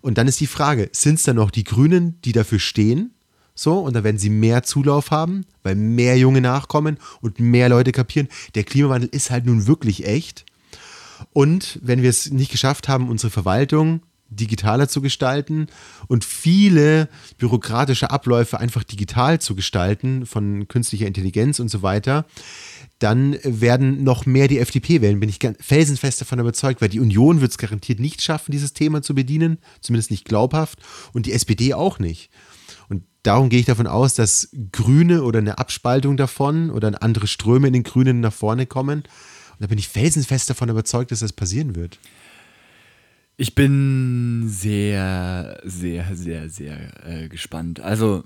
Und dann ist die Frage, sind es dann noch die Grünen, die dafür stehen? So, und dann werden sie mehr Zulauf haben, weil mehr Junge nachkommen und mehr Leute kapieren. Der Klimawandel ist halt nun wirklich echt. Und wenn wir es nicht geschafft haben, unsere Verwaltung digitaler zu gestalten und viele bürokratische Abläufe einfach digital zu gestalten, von künstlicher Intelligenz und so weiter, dann werden noch mehr die FDP wählen, bin ich felsenfest davon überzeugt, weil die Union wird es garantiert nicht schaffen, dieses Thema zu bedienen, zumindest nicht glaubhaft, und die SPD auch nicht. Und darum gehe ich davon aus, dass Grüne oder eine Abspaltung davon oder andere Ströme in den Grünen nach vorne kommen. Und da bin ich felsenfest davon überzeugt, dass das passieren wird. Ich bin sehr, sehr, sehr, sehr äh, gespannt. Also,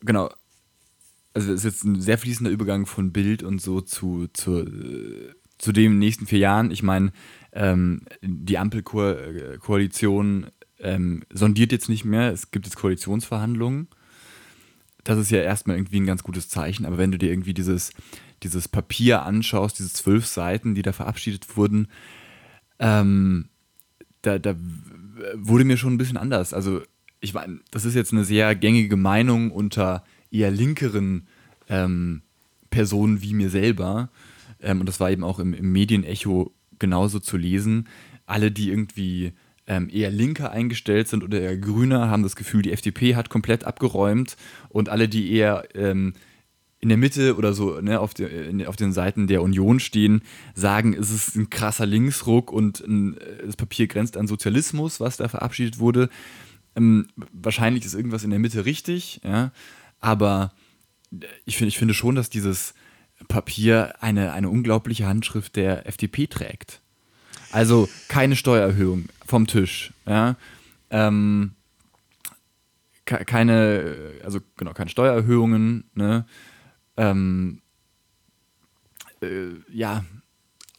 genau. Also, es ist jetzt ein sehr fließender Übergang von Bild und so zu, zu, äh, zu den nächsten vier Jahren. Ich meine, ähm, die Ampelkoalition ähm, sondiert jetzt nicht mehr. Es gibt jetzt Koalitionsverhandlungen. Das ist ja erstmal irgendwie ein ganz gutes Zeichen. Aber wenn du dir irgendwie dieses, dieses Papier anschaust, diese zwölf Seiten, die da verabschiedet wurden, ähm, da, da wurde mir schon ein bisschen anders. Also, ich meine, das ist jetzt eine sehr gängige Meinung unter eher linkeren ähm, Personen wie mir selber. Ähm, und das war eben auch im, im Medienecho genauso zu lesen. Alle, die irgendwie ähm, eher linker eingestellt sind oder eher grüner, haben das Gefühl, die FDP hat komplett abgeräumt. Und alle, die eher ähm, in der Mitte oder so ne, auf, de, auf den Seiten der Union stehen, sagen, es ist ein krasser Linksruck und ein, das Papier grenzt an Sozialismus, was da verabschiedet wurde. Ähm, wahrscheinlich ist irgendwas in der Mitte richtig, ja, aber ich, find, ich finde schon, dass dieses Papier eine, eine unglaubliche Handschrift der FDP trägt. Also keine Steuererhöhung vom Tisch, ja. Ähm, keine, also genau, keine Steuererhöhungen, ne? Ähm, äh, ja.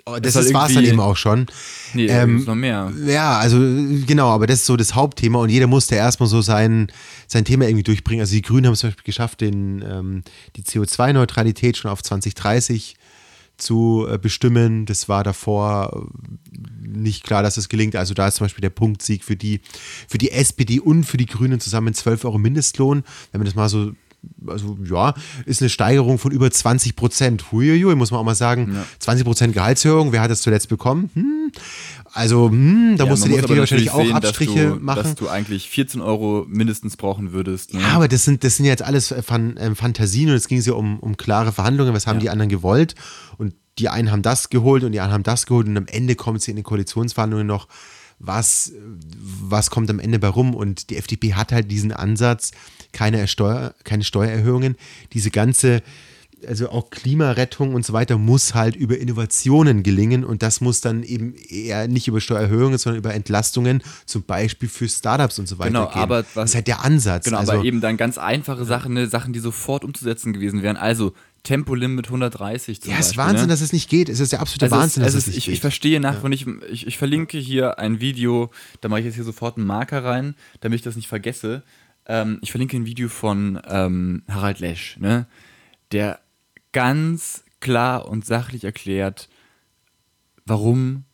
Oh, das, das war es dann eben auch schon. Nee, ähm, noch mehr. Ja, also genau, aber das ist so das Hauptthema und jeder musste erstmal so sein, sein Thema irgendwie durchbringen. Also die Grünen haben es zum Beispiel geschafft, den, ähm, die CO2-Neutralität schon auf 2030 zu äh, bestimmen. Das war davor äh, nicht klar, dass das gelingt. Also da ist zum Beispiel der Punktsieg für die, für die SPD und für die Grünen zusammen 12 Euro Mindestlohn. Wenn man das mal so also ja, ist eine Steigerung von über 20 Prozent. Huiuiui, muss man auch mal sagen. Ja. 20 Prozent Gehaltserhöhung, wer hat das zuletzt bekommen? Hm. Also, hm, da ja, musste die FDP wahrscheinlich auch sehen, Abstriche dass du, machen. Dass du eigentlich 14 Euro mindestens brauchen würdest. Ne? Ja, aber das sind, das sind jetzt alles Fan, äh, Fantasien und es ging ja um, um klare Verhandlungen. Was haben ja. die anderen gewollt? Und die einen haben das geholt und die anderen haben das geholt und am Ende kommt sie in den Koalitionsverhandlungen noch was, was kommt am Ende bei rum. Und die FDP hat halt diesen Ansatz, keine, Steuer, keine Steuererhöhungen. Diese ganze, also auch Klimarettung und so weiter muss halt über Innovationen gelingen und das muss dann eben eher nicht über Steuererhöhungen, sondern über Entlastungen, zum Beispiel für Startups und so weiter. Genau, gehen. aber was, das ist halt der Ansatz. Genau, also, aber eben dann ganz einfache Sachen, ne, Sachen, die sofort umzusetzen gewesen wären. Also Tempolimit 130 zum Ja, es ist Wahnsinn, ne? dass es nicht geht. Es ist der absolute es Wahnsinn, ist, dass es, es nicht ich, geht. Ich verstehe nach, ja. ich, ich, ich, verlinke hier ein Video, da mache ich jetzt hier sofort einen Marker rein, damit ich das nicht vergesse. Ähm, ich verlinke ein Video von ähm, Harald Lesch, ne? der ganz klar und sachlich erklärt, warum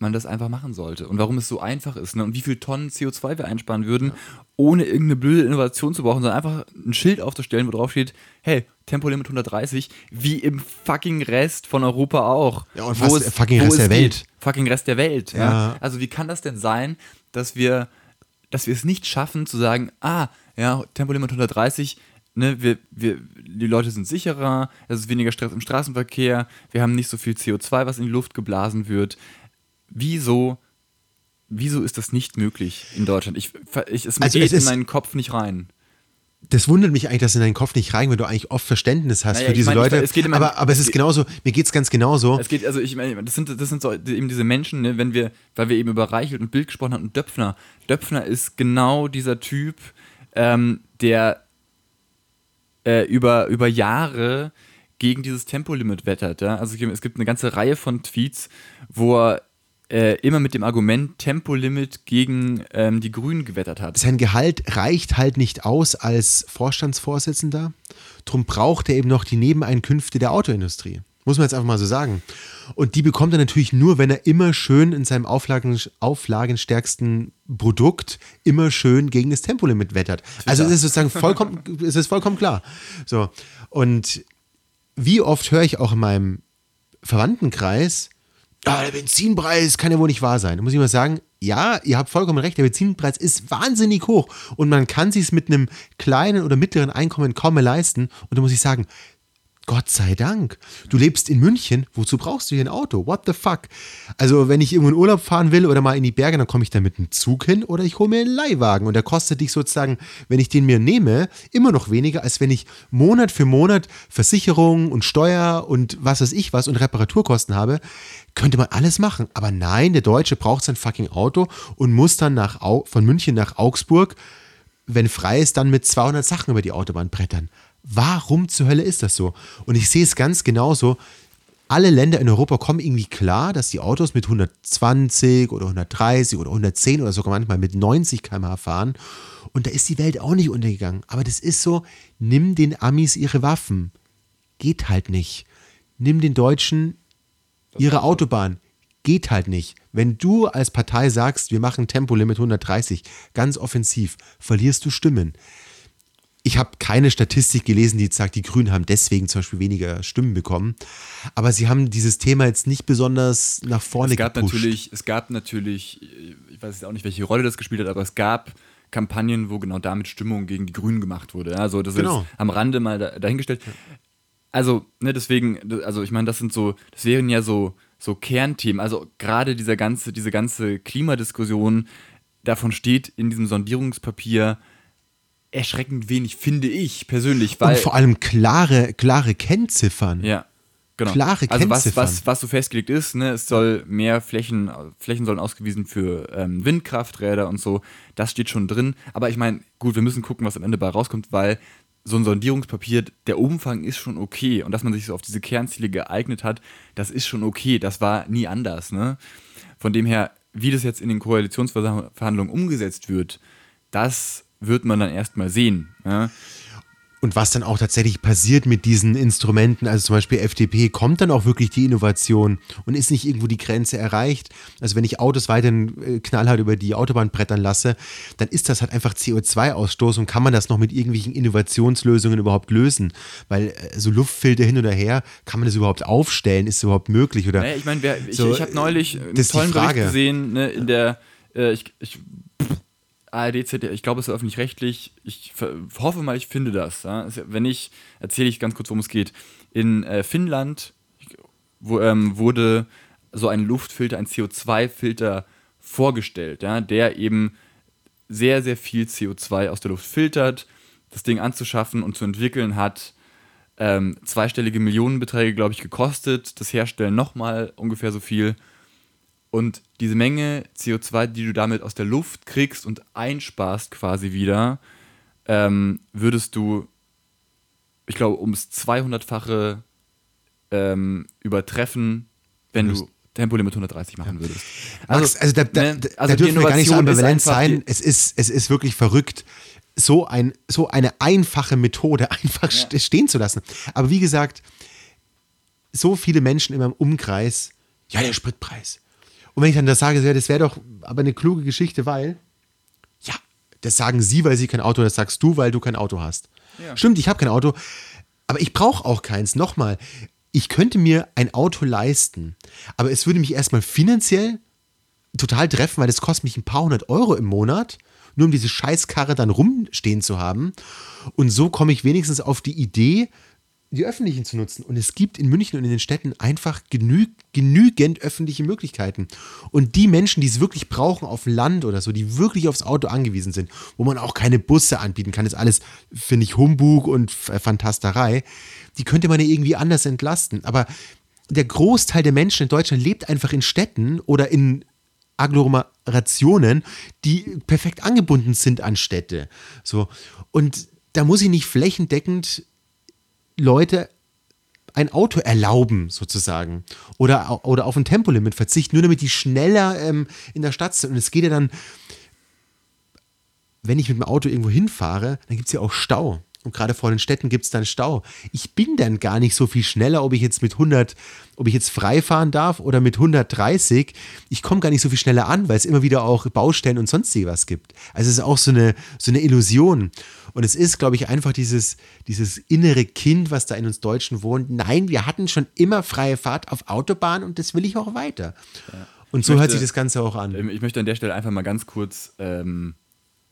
man das einfach machen sollte und warum es so einfach ist ne? und wie viel Tonnen CO2 wir einsparen würden, ja. ohne irgendeine blöde Innovation zu brauchen, sondern einfach ein Schild aufzustellen, wo drauf steht, hey, Tempolimit 130, wie im fucking Rest von Europa auch. Ja, und fast es, fucking Rest der Welt. Fucking Rest der Welt. Ja. ja. Also wie kann das denn sein, dass wir, dass wir es nicht schaffen zu sagen, ah, ja, Tempolimit 130, ne, wir, wir, die Leute sind sicherer, es ist weniger Stress im Straßenverkehr, wir haben nicht so viel CO2, was in die Luft geblasen wird. Wieso, wieso ist das nicht möglich in Deutschland? Ich, ich, es also geht es in meinen Kopf nicht rein. Das wundert mich eigentlich, dass in deinen Kopf nicht rein, wenn du eigentlich oft Verständnis hast naja, für diese meine, Leute. Ich, immer, aber, aber es, es ist genauso, mir geht es ganz genauso. Es geht, also ich meine, das sind, das sind so eben diese Menschen, ne, wenn wir, weil wir eben über Reichelt und Bild gesprochen haben und Döpfner. Döpfner ist genau dieser Typ, ähm, der äh, über, über Jahre gegen dieses Tempolimit wettert. Ja? Also es gibt eine ganze Reihe von Tweets, wo er äh, immer mit dem Argument Tempolimit gegen ähm, die Grünen gewettert hat. Sein Gehalt reicht halt nicht aus als Vorstandsvorsitzender. Drum braucht er eben noch die Nebeneinkünfte der Autoindustrie. Muss man jetzt einfach mal so sagen. Und die bekommt er natürlich nur, wenn er immer schön in seinem Auflagen, auflagenstärksten Produkt immer schön gegen das Tempolimit wettert. Also es ist sozusagen vollkommen, es ist vollkommen klar. So. Und wie oft höre ich auch in meinem Verwandtenkreis, ah, der Benzinpreis kann ja wohl nicht wahr sein. Da muss ich mal sagen, ja, ihr habt vollkommen recht, der Benzinpreis ist wahnsinnig hoch und man kann sich es mit einem kleinen oder mittleren Einkommen kaum mehr leisten. Und da muss ich sagen, Gott sei Dank. Du lebst in München, wozu brauchst du hier ein Auto? What the fuck? Also, wenn ich irgendwo in Urlaub fahren will oder mal in die Berge, dann komme ich da mit einem Zug hin oder ich hole mir einen Leihwagen und der kostet dich sozusagen, wenn ich den mir nehme, immer noch weniger, als wenn ich Monat für Monat Versicherung und Steuer und was weiß ich was und Reparaturkosten habe. Könnte man alles machen. Aber nein, der Deutsche braucht sein fucking Auto und muss dann nach, von München nach Augsburg, wenn frei ist, dann mit 200 Sachen über die Autobahn brettern. Warum zur Hölle ist das so? Und ich sehe es ganz genauso. Alle Länder in Europa kommen irgendwie klar, dass die Autos mit 120 oder 130 oder 110 oder sogar manchmal mit 90 km/h fahren. Und da ist die Welt auch nicht untergegangen. Aber das ist so, nimm den Amis ihre Waffen. Geht halt nicht. Nimm den Deutschen ihre Autobahn. Geht halt nicht. Wenn du als Partei sagst, wir machen Tempolimit 130, ganz offensiv, verlierst du Stimmen ich habe keine Statistik gelesen, die sagt, die Grünen haben deswegen zum Beispiel weniger Stimmen bekommen. Aber sie haben dieses Thema jetzt nicht besonders nach vorne es gab gepusht. Natürlich, es gab natürlich, ich weiß auch nicht, welche Rolle das gespielt hat, aber es gab Kampagnen, wo genau damit Stimmung gegen die Grünen gemacht wurde. Also das genau. ist am Rande mal dahingestellt. Also, ne, deswegen, also ich meine, das sind so, das wären ja so, so Kernthemen. Also gerade dieser ganze, diese ganze Klimadiskussion, davon steht in diesem Sondierungspapier erschreckend wenig, finde ich persönlich. Weil, Und vor allem klare, klare Kennziffern. Ja. Genau. Klare also was, was, was so festgelegt ist, ne, es soll mehr Flächen, Flächen sollen ausgewiesen für ähm, Windkrafträder und so, das steht schon drin. Aber ich meine, gut, wir müssen gucken, was am Ende bei rauskommt, weil so ein Sondierungspapier, der Umfang ist schon okay und dass man sich so auf diese Kernziele geeignet hat, das ist schon okay. Das war nie anders. Ne? Von dem her, wie das jetzt in den Koalitionsverhandlungen umgesetzt wird, das wird man dann erstmal sehen. Ja? Und was dann auch tatsächlich passiert mit diesen Instrumenten, also zum Beispiel FDP, kommt dann auch wirklich die Innovation und ist nicht irgendwo die Grenze erreicht? Also wenn ich Autos weiterhin äh, knallhart über die Autobahn brettern lasse, dann ist das halt einfach CO2-Ausstoß und kann man das noch mit irgendwelchen Innovationslösungen überhaupt lösen? Weil äh, so Luftfilter hin oder her, kann man das überhaupt aufstellen? Ist es überhaupt möglich? Oder naja, ich meine, ich, so, ich habe neulich einen tollen Bericht gesehen ne, in der, äh, ich, ich ARD, ZDF, ich glaube, es ist öffentlich-rechtlich. Ich hoffe mal, ich finde das. Ja? Wenn nicht, erzähle ich ganz kurz, worum es geht. In äh, Finnland wo, ähm, wurde so ein Luftfilter, ein CO2-Filter vorgestellt, ja? der eben sehr, sehr viel CO2 aus der Luft filtert. Das Ding anzuschaffen und zu entwickeln hat ähm, zweistellige Millionenbeträge, glaube ich, gekostet. Das Herstellen nochmal ungefähr so viel. Und diese Menge CO2, die du damit aus der Luft kriegst und einsparst quasi wieder, ähm, würdest du, ich glaube, ums 200-fache ähm, übertreffen, wenn du Tempolimit 130 machen ja. würdest. Also, Max, also da, da, ne, also da dürfen wir gar nicht so ambivalent sein. Es ist, es ist wirklich verrückt, so, ein, so eine einfache Methode einfach ja. stehen zu lassen. Aber wie gesagt, so viele Menschen in meinem Umkreis, ja, der Spritpreis Und wenn ich dann das sage, das wäre doch aber eine kluge Geschichte, weil, ja, das sagen sie, weil sie kein Auto, das sagst du, weil du kein Auto hast. Ja. Stimmt, ich habe kein Auto, aber ich brauche auch keins. Nochmal, ich könnte mir ein Auto leisten, aber es würde mich erstmal finanziell total treffen, weil das kostet mich ein paar hundert Euro im Monat, nur um diese Scheißkarre dann rumstehen zu haben. Und so komme ich wenigstens auf die Idee, die öffentlichen zu nutzen. Und es gibt in München und in den Städten einfach genü genügend öffentliche Möglichkeiten. Und die Menschen, die es wirklich brauchen auf Land oder so, die wirklich aufs Auto angewiesen sind, wo man auch keine Busse anbieten kann, ist alles, finde ich, Humbug und Fantasterei, die könnte man ja irgendwie anders entlasten. Aber der Großteil der Menschen in Deutschland lebt einfach in Städten oder in Agglomerationen, die perfekt angebunden sind an Städte. So. Und da muss ich nicht flächendeckend Leute ein Auto erlauben, sozusagen. Oder, oder auf ein Tempolimit verzichten, nur damit die schneller ähm, in der Stadt sind. Und es geht ja dann, wenn ich mit dem Auto irgendwo hinfahre, dann gibt es ja auch Stau. Und gerade vor den Städten gibt es dann Stau. Ich bin dann gar nicht so viel schneller, ob ich jetzt mit 100, ob ich jetzt frei fahren darf oder mit 130. Ich komme gar nicht so viel schneller an, weil es immer wieder auch Baustellen und sonst was gibt. Also es ist auch so eine, so eine Illusion. Und es ist, glaube ich, einfach dieses, dieses innere Kind, was da in uns Deutschen wohnt. Nein, wir hatten schon immer freie Fahrt auf Autobahn und das will ich auch weiter. Ja. Und so möchte, hört sich das Ganze auch an. Ich möchte an der Stelle einfach mal ganz kurz ähm,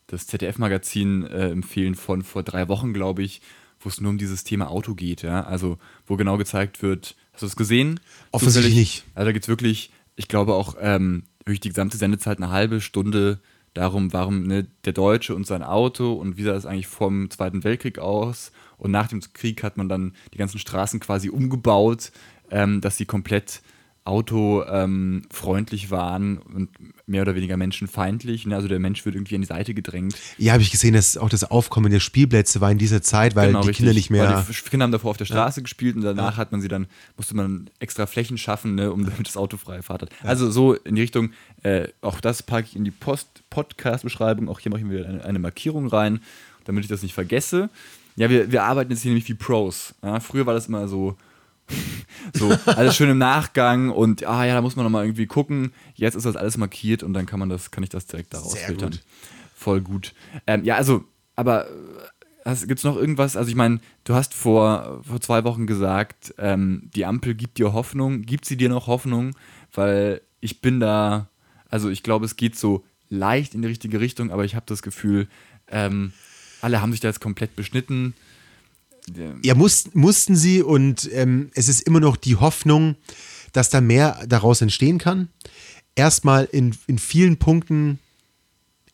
das ZDF-Magazin äh, empfehlen von vor drei Wochen, glaube ich, wo es nur um dieses Thema Auto geht. Ja? Also, wo genau gezeigt wird, hast du es gesehen? Offensichtlich nicht. Also, da geht es wirklich, ich glaube auch, ähm, durch die gesamte Sendezeit eine halbe Stunde darum, warum ne, der Deutsche und sein Auto und wie sah das eigentlich vom Zweiten Weltkrieg aus. Und nach dem Krieg hat man dann die ganzen Straßen quasi umgebaut, ähm, dass sie komplett autofreundlich ähm, waren und mehr oder weniger menschenfeindlich. Ne? Also der Mensch wird irgendwie an die Seite gedrängt. Ja, habe ich gesehen, dass auch das Aufkommen der Spielplätze war in dieser Zeit, weil genau, die richtig. Kinder nicht mehr. Weil die Kinder haben davor auf der Straße ja. gespielt und danach ja. hat man sie dann, musste man extra Flächen schaffen, ne, um damit das Auto frei fahrt hat. Ja. Also so in die Richtung, äh, auch das packe ich in die Podcast-Beschreibung. Auch hier mache ich mir eine, eine, Markierung rein, damit ich das nicht vergesse. Ja, wir, wir arbeiten jetzt hier nämlich wie Pros. früher war das immer so so, alles schön im Nachgang und ah ja, da muss man nochmal irgendwie gucken. Jetzt ist das alles markiert und dann kann man das, kann ich das direkt daraus Sehr filtern. Gut. Voll gut. Ähm, ja, also, aber gibt es noch irgendwas? Also ich meine, du hast vor, vor zwei Wochen gesagt, ähm, die Ampel gibt dir Hoffnung. Gibt sie dir noch Hoffnung? Weil ich bin da, also ich glaube, es geht so leicht in die richtige Richtung, aber ich habe das Gefühl, ähm, alle haben sich da jetzt komplett beschnitten. Ja, muss, mussten sie und ähm, es ist immer noch die Hoffnung, dass da mehr daraus entstehen kann. Erstmal in, in vielen Punkten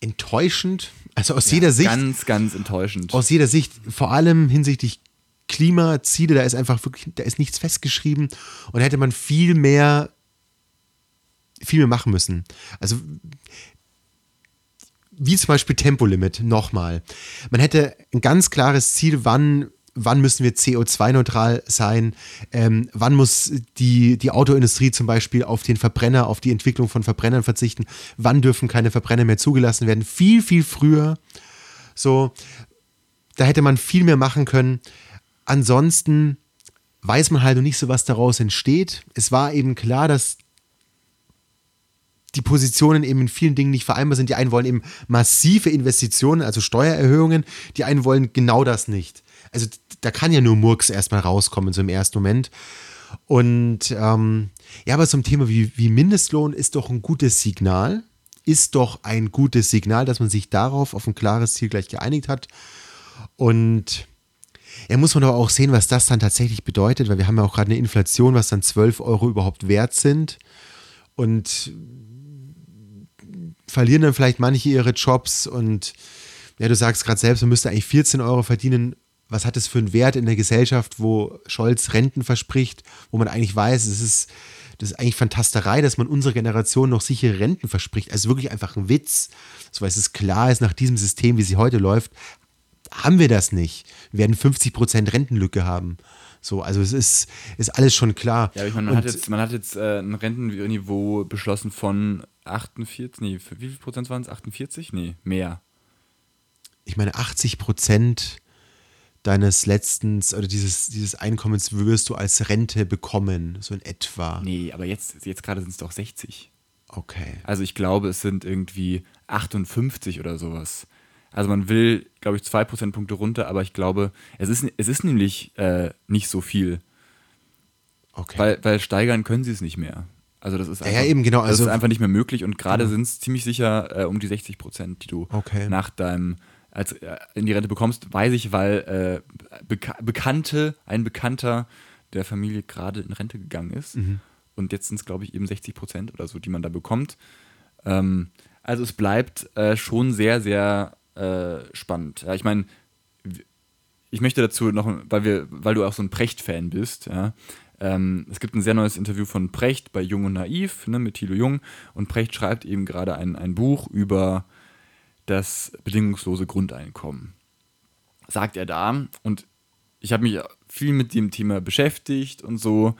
enttäuschend, also aus ja, jeder Sicht. Ganz, ganz enttäuschend. Aus jeder Sicht, vor allem hinsichtlich Klimaziele, da ist einfach wirklich, da ist nichts festgeschrieben und da hätte man viel mehr, viel mehr machen müssen. Also wie zum Beispiel Tempolimit, nochmal. Man hätte ein ganz klares Ziel, wann wann müssen wir CO2-neutral sein, ähm, wann muss die, die Autoindustrie zum Beispiel auf den Verbrenner, auf die Entwicklung von Verbrennern verzichten, wann dürfen keine Verbrenner mehr zugelassen werden, viel, viel früher. So, da hätte man viel mehr machen können. Ansonsten weiß man halt noch nicht so, was daraus entsteht. Es war eben klar, dass die Positionen eben in vielen Dingen nicht vereinbar sind. Die einen wollen eben massive Investitionen, also Steuererhöhungen, die einen wollen genau das nicht. Also da kann ja nur Murks erstmal rauskommen, so im ersten Moment. Und ähm, ja, aber zum Thema wie, wie Mindestlohn ist doch ein gutes Signal. Ist doch ein gutes Signal, dass man sich darauf auf ein klares Ziel gleich geeinigt hat. Und ja, muss man aber auch sehen, was das dann tatsächlich bedeutet, weil wir haben ja auch gerade eine Inflation, was dann 12 Euro überhaupt wert sind. Und verlieren dann vielleicht manche ihre Jobs und ja, du sagst gerade selbst, man müsste eigentlich 14 Euro verdienen, was hat es für einen Wert in der Gesellschaft, wo Scholz Renten verspricht, wo man eigentlich weiß, es ist, das ist eigentlich Fantasterei, dass man unserer Generation noch sichere Renten verspricht. Also wirklich einfach ein Witz. So weil es klar ist, nach diesem System, wie sie heute läuft, haben wir das nicht. Wir werden 50% Rentenlücke haben. So, also es ist, ist alles schon klar. Ja, ich meine, man, hat jetzt, man hat jetzt äh, ein Rentenniveau beschlossen von 48, nee, wie viel Prozent waren es? 48? Nee, mehr. Ich meine, 80 Prozent deines letzten oder dieses, dieses Einkommens wirst du als Rente bekommen, so in etwa. Nee, aber jetzt, jetzt gerade sind es doch 60. Okay. Also ich glaube, es sind irgendwie 58 oder sowas. Also man will, glaube ich, zwei Prozentpunkte runter, aber ich glaube, es ist, es ist nämlich äh, nicht so viel. Okay. Weil, weil steigern können sie es nicht mehr. Also das ist einfach, ja, eben, genau. das Also, ist einfach nicht mehr möglich und gerade Genau. sind es ziemlich sicher äh, um die 60 Prozent, die du Okay. nach deinem als äh, in die Rente bekommst, weiß ich, weil äh, Beka Bekannte, ein Bekannter der Familie gerade in Rente gegangen ist. Mhm. Und jetzt sind es, glaube ich, eben 60 Prozent oder so, die man da bekommt. Ähm, also es bleibt äh, schon sehr, sehr äh, spannend. Ja, ich meine, ich möchte dazu noch, weil wir, weil du auch so ein Precht-Fan bist, ja, ähm, es gibt ein sehr neues Interview von Precht bei Jung und Naiv ne, mit Thilo Jung und Precht schreibt eben gerade ein, ein Buch über das bedingungslose Grundeinkommen. Sagt er da. Und ich habe mich viel mit dem Thema beschäftigt und so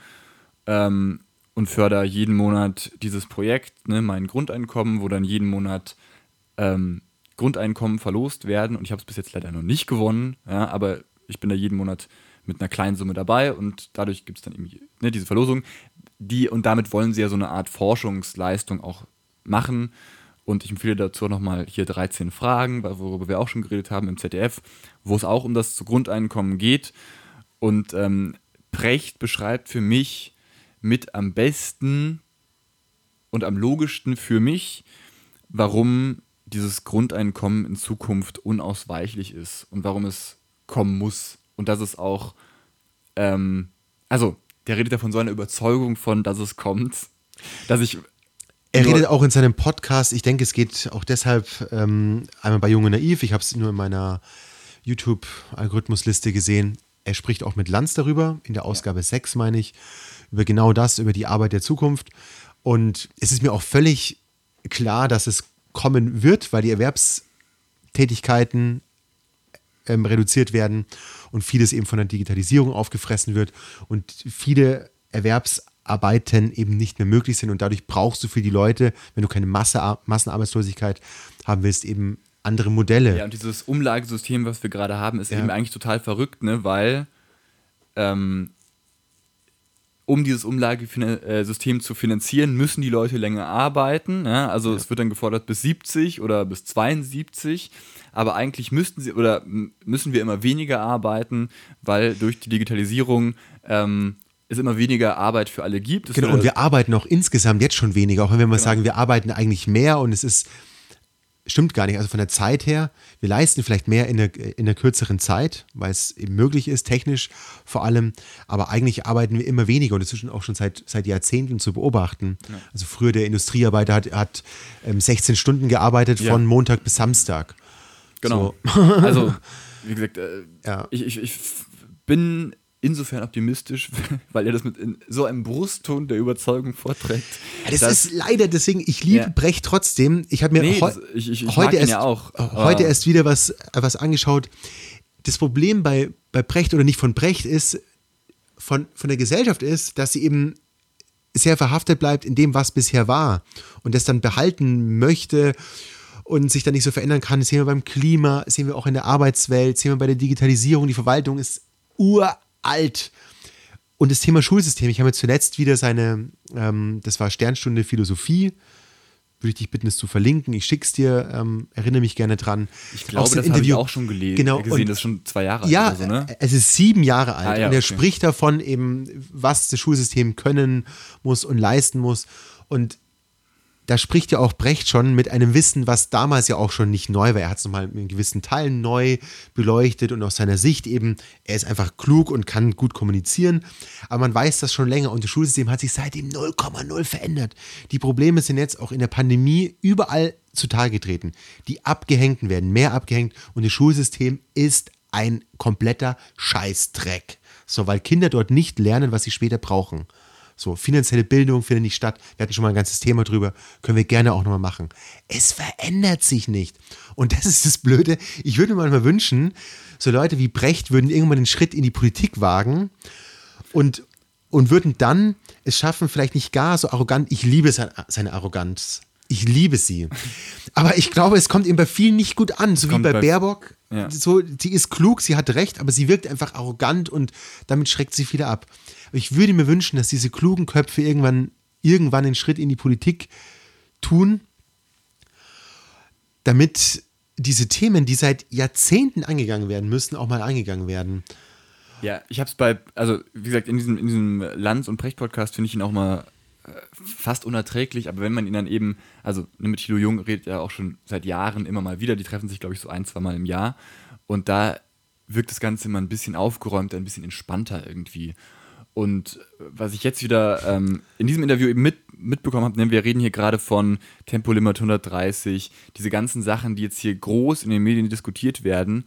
ähm, und fördere jeden Monat dieses Projekt, ne, mein Grundeinkommen, wo dann jeden Monat ähm, Grundeinkommen verlost werden. Und ich habe es bis jetzt leider noch nicht gewonnen, ja, aber ich bin da jeden Monat mit einer kleinen Summe dabei und dadurch gibt es dann irgendwie ne, diese Verlosung. Die, und damit wollen sie ja so eine Art Forschungsleistung auch machen. Und ich empfehle dazu nochmal hier 13 Fragen, worüber wir auch schon geredet haben im ZDF, wo es auch um das Grundeinkommen geht. Und ähm, Precht beschreibt für mich mit am besten und am logischsten für mich, warum dieses Grundeinkommen in Zukunft unausweichlich ist und warum es kommen muss. Und dass es auch, ähm, also, der redet ja von so einer Überzeugung von, dass es kommt, dass ich Er nur- redet auch in seinem Podcast, ich denke, es geht auch deshalb ähm, einmal bei Jung und Naiv, ich habe es nur in meiner YouTube-Algorithmusliste gesehen. Er spricht auch mit Lanz darüber, in der Ausgabe 6 meine ich, über genau das, über die Arbeit der Zukunft. Und es ist mir auch völlig klar, dass es kommen wird, weil die Erwerbstätigkeiten ähm, reduziert werden und vieles eben von der Digitalisierung aufgefressen wird und viele Erwerbsarbeiten eben nicht mehr möglich sind und dadurch brauchst du für die Leute, wenn du keine Masse, Massenarbeitslosigkeit haben willst, eben andere Modelle. Ja, und dieses Umlagesystem, was wir gerade haben, ist Ja. eben eigentlich total verrückt, ne? weil ähm, um dieses Umlagesystem zu finanzieren, müssen die Leute länger arbeiten. Ja? Also es wird dann gefordert bis 70 oder bis 72, aber eigentlich müssten sie oder müssen wir immer weniger arbeiten, weil durch die Digitalisierung ähm, es immer weniger Arbeit für alle gibt. Es Genau, und wir arbeiten auch insgesamt jetzt schon weniger, auch wenn wir mal Genau. sagen, wir arbeiten eigentlich mehr und es ist, stimmt gar nicht. Also von der Zeit her, wir leisten vielleicht mehr in der, in der kürzeren Zeit, weil es eben möglich ist, technisch vor allem, aber eigentlich arbeiten wir immer weniger und das ist schon auch schon seit, seit Jahrzehnten zu beobachten. Also früher der Industriearbeiter hat, hat ähm, 16 Stunden gearbeitet Ja. von Montag bis Samstag. Genau. also, wie gesagt, äh, Ja. ich, ich, ich bin insofern optimistisch, weil er das mit so einem Brustton der Überzeugung vorträgt. Ja, das dass- ist leider, deswegen, ich liebe Ja. Brecht trotzdem. Ich habe mir Nee, heu das- ich- ich- ich heute, erst, ja auch, aber- heute erst wieder was, was angeschaut. Das Problem bei, bei Brecht oder nicht von Brecht ist, von, von der Gesellschaft ist, dass sie eben sehr verhaftet bleibt in dem, was bisher war und das dann behalten möchte und sich dann nicht so verändern kann. Das sehen wir beim Klima, das sehen wir auch in der Arbeitswelt, das sehen wir bei der Digitalisierung. Die Verwaltung ist uralt. Und das Thema Schulsystem, ich habe jetzt zuletzt wieder seine, ähm, das war Sternstunde Philosophie, würde ich dich bitten, es zu verlinken. Ich schick's dir, ähm, erinnere mich gerne dran. Ich glaube, das habe ich auch schon gelesen, Genau, gesehen. und- das ist schon zwei Jahre alt ja, so, ne? es ist sieben Jahre alt Ah, ja, und er okay. spricht davon eben, was das Schulsystem können muss und leisten muss. Und da spricht ja auch Brecht schon mit einem Wissen, was damals ja auch schon nicht neu war. Er hat es nochmal in gewissen Teilen neu beleuchtet und aus seiner Sicht eben, er ist einfach klug und kann gut kommunizieren. Aber man weiß das schon länger und das Schulsystem hat sich seitdem 0,0 verändert. Die Probleme sind jetzt auch in der Pandemie überall zutage getreten. Die Abgehängten werden mehr abgehängt und das Schulsystem ist ein kompletter Scheißdreck. So, weil Kinder dort nicht lernen, was sie später brauchen. So, finanzielle Bildung findet nicht statt. Wir hatten schon mal ein ganzes Thema drüber. Können wir gerne auch nochmal machen. Es verändert sich nicht. Und das ist das Blöde. Ich würde mir manchmal wünschen, so Leute wie Brecht würden irgendwann den Schritt in die Politik wagen und, und würden dann es schaffen, vielleicht nicht gar so arrogant. Ich liebe seine, Arroganz. Ich liebe sie. Aber ich glaube, es kommt ihm bei vielen nicht gut an. So wie bei bei- Baerbock. Ja. So, sie ist klug, sie hat recht, aber sie wirkt einfach arrogant und damit schreckt sie viele ab. Ich würde mir wünschen, dass diese klugen Köpfe irgendwann, irgendwann einen Schritt in die Politik tun, damit diese Themen, die seit Jahrzehnten angegangen werden müssen, auch mal angegangen werden. Ja, ich habe es bei, also wie gesagt, in diesem, in diesem Lanz- und Precht-Podcast finde ich ihn auch mal äh, fast unerträglich, aber wenn man ihn dann eben, also mit Thilo Jung redet ja auch schon seit Jahren immer mal wieder, die treffen sich, glaube ich, so ein, zwei Mal im Jahr und da wirkt das Ganze immer ein bisschen aufgeräumter, ein bisschen entspannter irgendwie. Und was ich jetzt wieder ähm, in diesem Interview eben mit, mitbekommen habe, ne, wir reden hier gerade von Tempolimit 130, diese ganzen Sachen, die jetzt hier groß in den Medien diskutiert werden,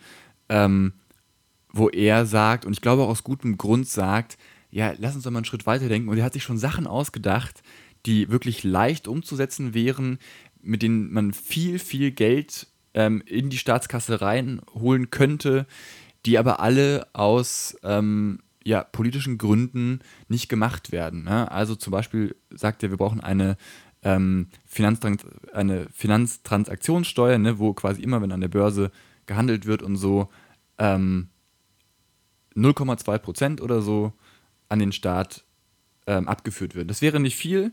ähm, wo er sagt, und ich glaube auch aus gutem Grund sagt, ja, lass uns doch mal einen Schritt weiter denken. Und er hat sich schon Sachen ausgedacht, die wirklich leicht umzusetzen wären, mit denen man viel, viel Geld ähm, in die Staatskasse reinholen könnte, die aber alle aus ähm, ja, politischen Gründen nicht gemacht werden. Ne? Also zum Beispiel sagt er, wir brauchen eine, ähm, Finanztrans eine Finanztransaktionssteuer, ne, wo quasi immer, wenn an der Börse gehandelt wird und so, ähm, 0,2 Prozent oder so an den Staat ähm, abgeführt wird. Das wäre nicht viel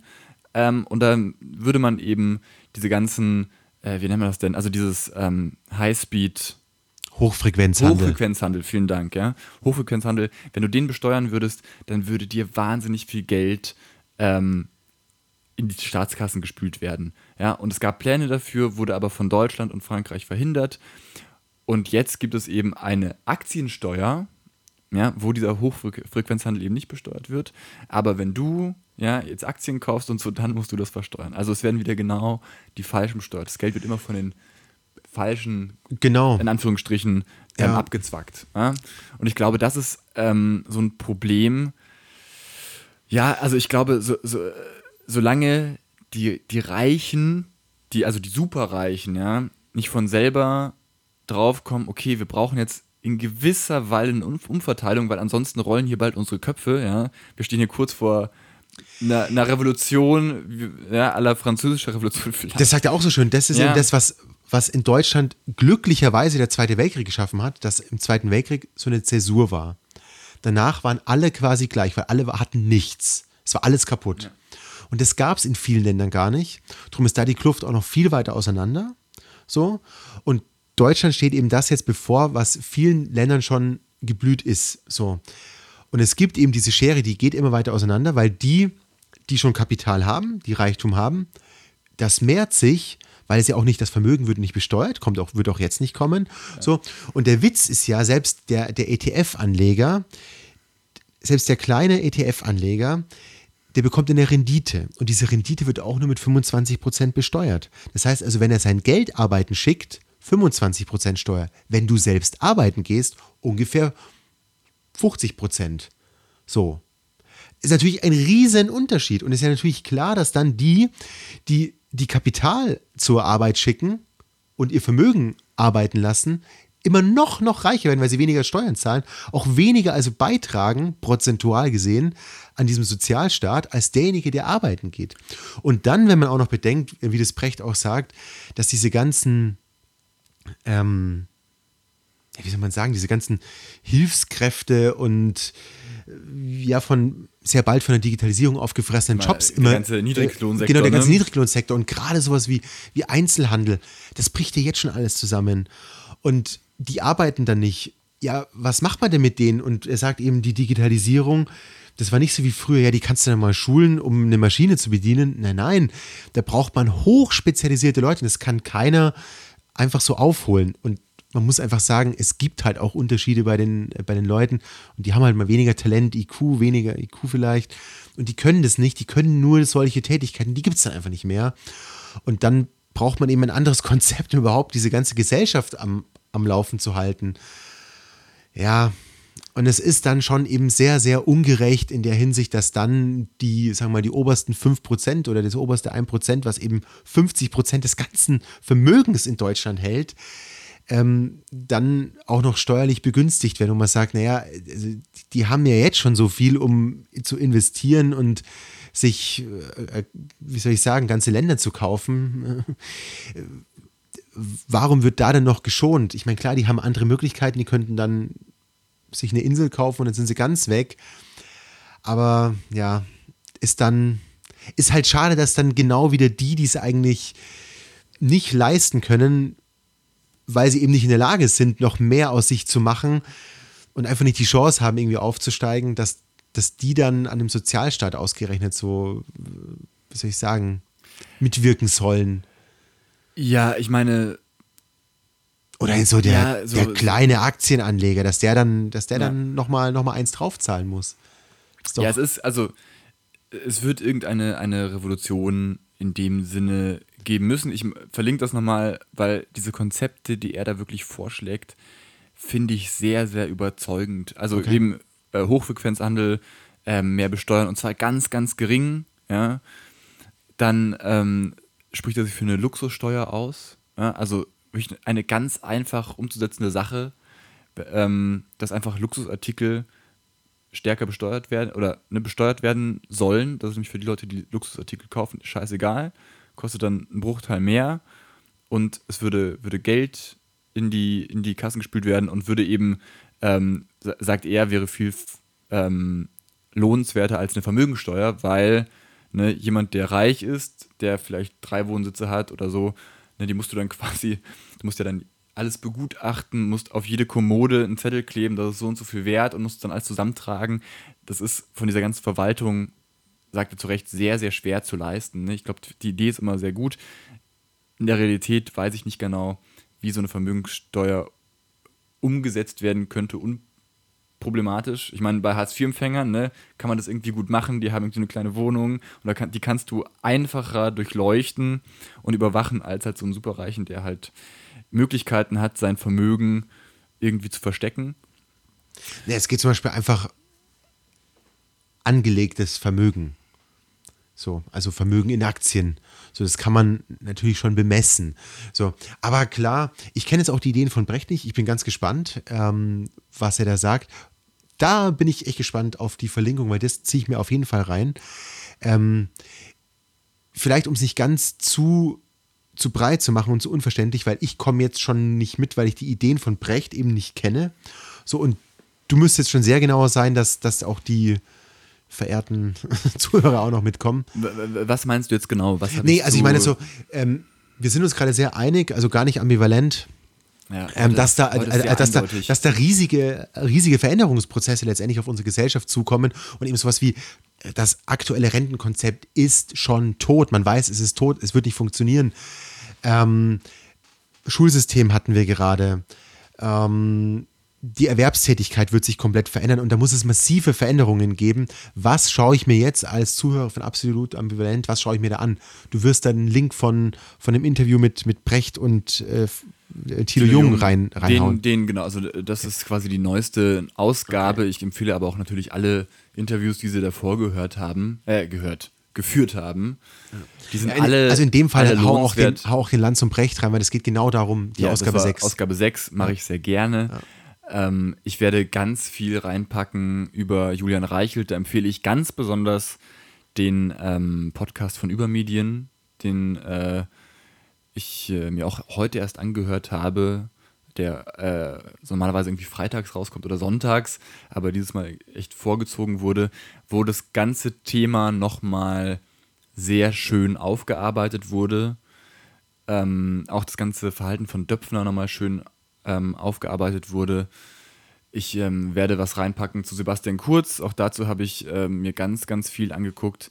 ähm, und dann würde man eben diese ganzen, äh, wie nennen wir das denn, also dieses ähm, High-Speed- Hochfrequenzhandel. Hochfrequenzhandel, vielen Dank, ja. Hochfrequenzhandel, wenn du den besteuern würdest, dann würde dir wahnsinnig viel Geld ähm, in die Staatskassen gespült werden. Ja, und es gab Pläne dafür, wurde aber von Deutschland und Frankreich verhindert. Und jetzt gibt es eben eine Aktiensteuer, ja, wo dieser Hochfrequenzhandel eben nicht besteuert wird. Aber wenn du ja, jetzt Aktien kaufst und so, dann musst du das versteuern. Also es werden wieder genau die falschen besteuert. Das Geld wird immer von den falschen, genau. in Anführungsstrichen, ähm, ja. abgezwackt. Ja? Und ich glaube, das ist ähm, so ein Problem. Ja, also ich glaube, so, so, solange die, die Reichen, die, also die Superreichen, ja, nicht von selber draufkommen, okay, wir brauchen jetzt in gewisser Weise eine Umverteilung, weil ansonsten rollen hier bald unsere Köpfe, ja. Wir stehen hier kurz vor einer, einer Revolution, ja, aller französischer Revolution vielleicht. Das sagt er auch so schön. Das ist ja. eben das, was, was in Deutschland glücklicherweise der Zweite Weltkrieg geschaffen hat, dass im Zweiten Weltkrieg so eine Zäsur war. Danach waren alle quasi gleich, weil alle hatten nichts. Es war alles kaputt. Ja. Und das gab es in vielen Ländern gar nicht. Darum ist da die Kluft auch noch viel weiter auseinander. So. Und Deutschland steht eben das jetzt bevor, was vielen Ländern schon geblüht ist. So. Und es gibt eben diese Schere, die geht immer weiter auseinander, weil die, die schon Kapital haben, die Reichtum haben, das mehrt sich, weil es ja auch nicht das Vermögen wird nicht besteuert, kommt auch, wird auch jetzt nicht kommen. Ja. So. Und der Witz ist ja, selbst der, der ETF-Anleger, selbst der kleine ETF-Anleger, der bekommt eine Rendite. Und diese Rendite wird auch nur mit 25 Prozent besteuert. Das heißt also, wenn er sein Geld arbeiten schickt, 25% Steuer. Wenn du selbst arbeiten gehst, ungefähr 50%. So. Ist natürlich ein Riesenunterschied. Und ist ja natürlich klar, dass dann die, die die Kapital zur Arbeit schicken und ihr Vermögen arbeiten lassen, immer noch, noch reicher werden, weil sie weniger Steuern zahlen, auch weniger also beitragen, prozentual gesehen, an diesem Sozialstaat, als derjenige, der arbeiten geht. Und dann, wenn man auch noch bedenkt, wie das Brecht auch sagt, dass diese ganzen ähm, wie soll man sagen, diese ganzen Hilfskräfte und äh, ja von sehr bald von der Digitalisierung aufgefressenen Mal, Jobs immer. Der ganze Niedriglohnsektor. Genau, der ganze ne? Niedriglohnsektor und gerade sowas wie, wie Einzelhandel, das bricht ja jetzt schon alles zusammen. Und die arbeiten dann nicht. Ja, was macht man denn mit denen? Und er sagt eben, die Digitalisierung, das war nicht so wie früher, ja, die kannst du dann mal schulen, um eine Maschine zu bedienen. Nein, nein, da braucht man hochspezialisierte Leute. Das kann keiner einfach so aufholen. Und man muss einfach sagen, es gibt halt auch Unterschiede bei den, bei den Leuten und die haben halt mal weniger Talent, IQ, weniger IQ vielleicht und die können das nicht, die können nur solche Tätigkeiten, die gibt es dann einfach nicht mehr. Und dann braucht man eben ein anderes Konzept, um überhaupt diese ganze Gesellschaft am, am Laufen zu halten. Ja, und es ist dann schon eben sehr, sehr ungerecht in der Hinsicht, dass dann die, sagen wir mal, die obersten 5% oder das oberste 1%, was eben 50% des ganzen Vermögens in Deutschland hält, ähm, dann auch noch steuerlich begünstigt werden und man sagt, naja, also die haben ja jetzt schon so viel, um zu investieren und sich, äh, wie soll ich sagen, ganze Länder zu kaufen. Warum wird da denn noch geschont? Ich meine, klar, die haben andere Möglichkeiten, die könnten dann sich eine Insel kaufen und dann sind sie ganz weg. Aber ja, ist dann, ist halt schade, dass dann genau wieder die, die es eigentlich nicht leisten können, weil sie eben nicht in der Lage sind, noch mehr aus sich zu machen und einfach nicht die Chance haben, irgendwie aufzusteigen, dass, dass die dann an dem Sozialstaat ausgerechnet so, wie soll ich sagen, mitwirken sollen. Ja, ich meine. Oder so der, ja, so, der kleine Aktienanleger, dass der dann, dass der ja. dann nochmal noch mal eins draufzahlen muss. ja, es ist, also, es wird irgendeine eine Revolution in dem Sinne geben müssen. Ich verlinke das nochmal, weil diese Konzepte, die er da wirklich vorschlägt, finde ich sehr, sehr überzeugend. Also okay. eben äh, Hochfrequenzhandel, äh, mehr besteuern und zwar ganz, ganz gering. Ja. Dann ähm, spricht er sich für eine Luxussteuer aus. Ja. Also eine ganz einfach umzusetzende Sache, ähm, dass einfach Luxusartikel stärker besteuert werden oder ne, besteuert werden sollen. Das ist nämlich für die Leute, die Luxusartikel kaufen, scheißegal. Kostet dann einen Bruchteil mehr und es würde, würde Geld in die, in die Kassen gespült werden und würde eben, ähm, sagt er, wäre viel ähm, lohnenswerter als eine Vermögensteuer, weil ne, jemand, der reich ist, der vielleicht drei Wohnsitze hat oder so, ne, die musst du dann quasi, du musst ja dann alles begutachten, musst auf jede Kommode einen Zettel kleben, das ist so und so viel wert und musst dann alles zusammentragen. Das ist von dieser ganzen Verwaltung, sagt er zu Recht, sehr, sehr schwer zu leisten. Ne? Ich glaube, die Idee ist immer sehr gut. In der Realität weiß ich nicht genau, wie so eine Vermögenssteuer umgesetzt werden könnte, unproblematisch. Ich meine, bei Hartz-IV-Empfängern ne, kann man das irgendwie gut machen. Die haben irgendwie eine kleine Wohnung und kann, die kannst du einfacher durchleuchten und überwachen als halt so einen Superreichen, der halt Möglichkeiten hat, sein Vermögen irgendwie zu verstecken. Ja, es geht zum Beispiel einfach angelegtes Vermögen. So, also Vermögen in Aktien. So, das kann man natürlich schon bemessen. So, aber klar, ich kenne jetzt auch die Ideen von Brecht nicht. Ich bin ganz gespannt, ähm, was er da sagt. Da bin ich echt gespannt auf die Verlinkung, weil das ziehe ich mir auf jeden Fall rein. Ähm, vielleicht, um es nicht ganz zu zu breit zu machen und zu unverständlich, weil ich komme jetzt schon nicht mit, weil ich die Ideen von Brecht eben nicht kenne. So, und du müsstest schon sehr genauer sein, dass, dass auch die verehrten Zuhörer auch noch mitkommen. Was meinst du jetzt genau? Was nee, also ich meine so, ähm, wir sind uns gerade sehr einig, also gar nicht ambivalent. Ja, ähm, dass, da, äh, dass, da, dass da riesige, riesige Veränderungsprozesse letztendlich auf unsere Gesellschaft zukommen und eben sowas wie äh, das aktuelle Rentenkonzept ist schon tot. Man weiß, es ist tot, es wird nicht funktionieren. Ähm, Schulsystem hatten wir gerade. Ähm, die Erwerbstätigkeit wird sich komplett verändern und da muss es massive Veränderungen geben. Was schaue ich mir jetzt als Zuhörer von Absolut Ambivalent, was schaue ich mir da an? Du wirst dann einen Link von, von dem Interview mit, mit Brecht und äh, Thilo Jung rein, reinhauen. Den, den, genau, also das ist quasi die neueste Ausgabe. Okay. Ich empfehle aber auch natürlich alle Interviews, die sie davor gehört haben, äh, gehört, geführt haben. Die sind ja, alle. Also in dem Fall hau auch, den, hau auch den Land zum Brecht rein, weil es geht genau darum, die ja, Ausgabe 6. Ausgabe 6 mache ich sehr gerne. Ja. Ähm, ich werde ganz viel reinpacken über Julian Reichelt. Da empfehle ich ganz besonders den ähm, Podcast von Übermedien, den äh, ich äh, mir auch heute erst angehört habe, der äh, normalerweise irgendwie freitags rauskommt oder sonntags, aber dieses Mal echt vorgezogen wurde, wo das ganze Thema nochmal sehr schön aufgearbeitet wurde. Ähm, auch das ganze Verhalten von Döpfner nochmal schön ähm, aufgearbeitet wurde. Ich ähm, werde was reinpacken zu Sebastian Kurz. Auch dazu habe ich ähm, mir ganz, ganz viel angeguckt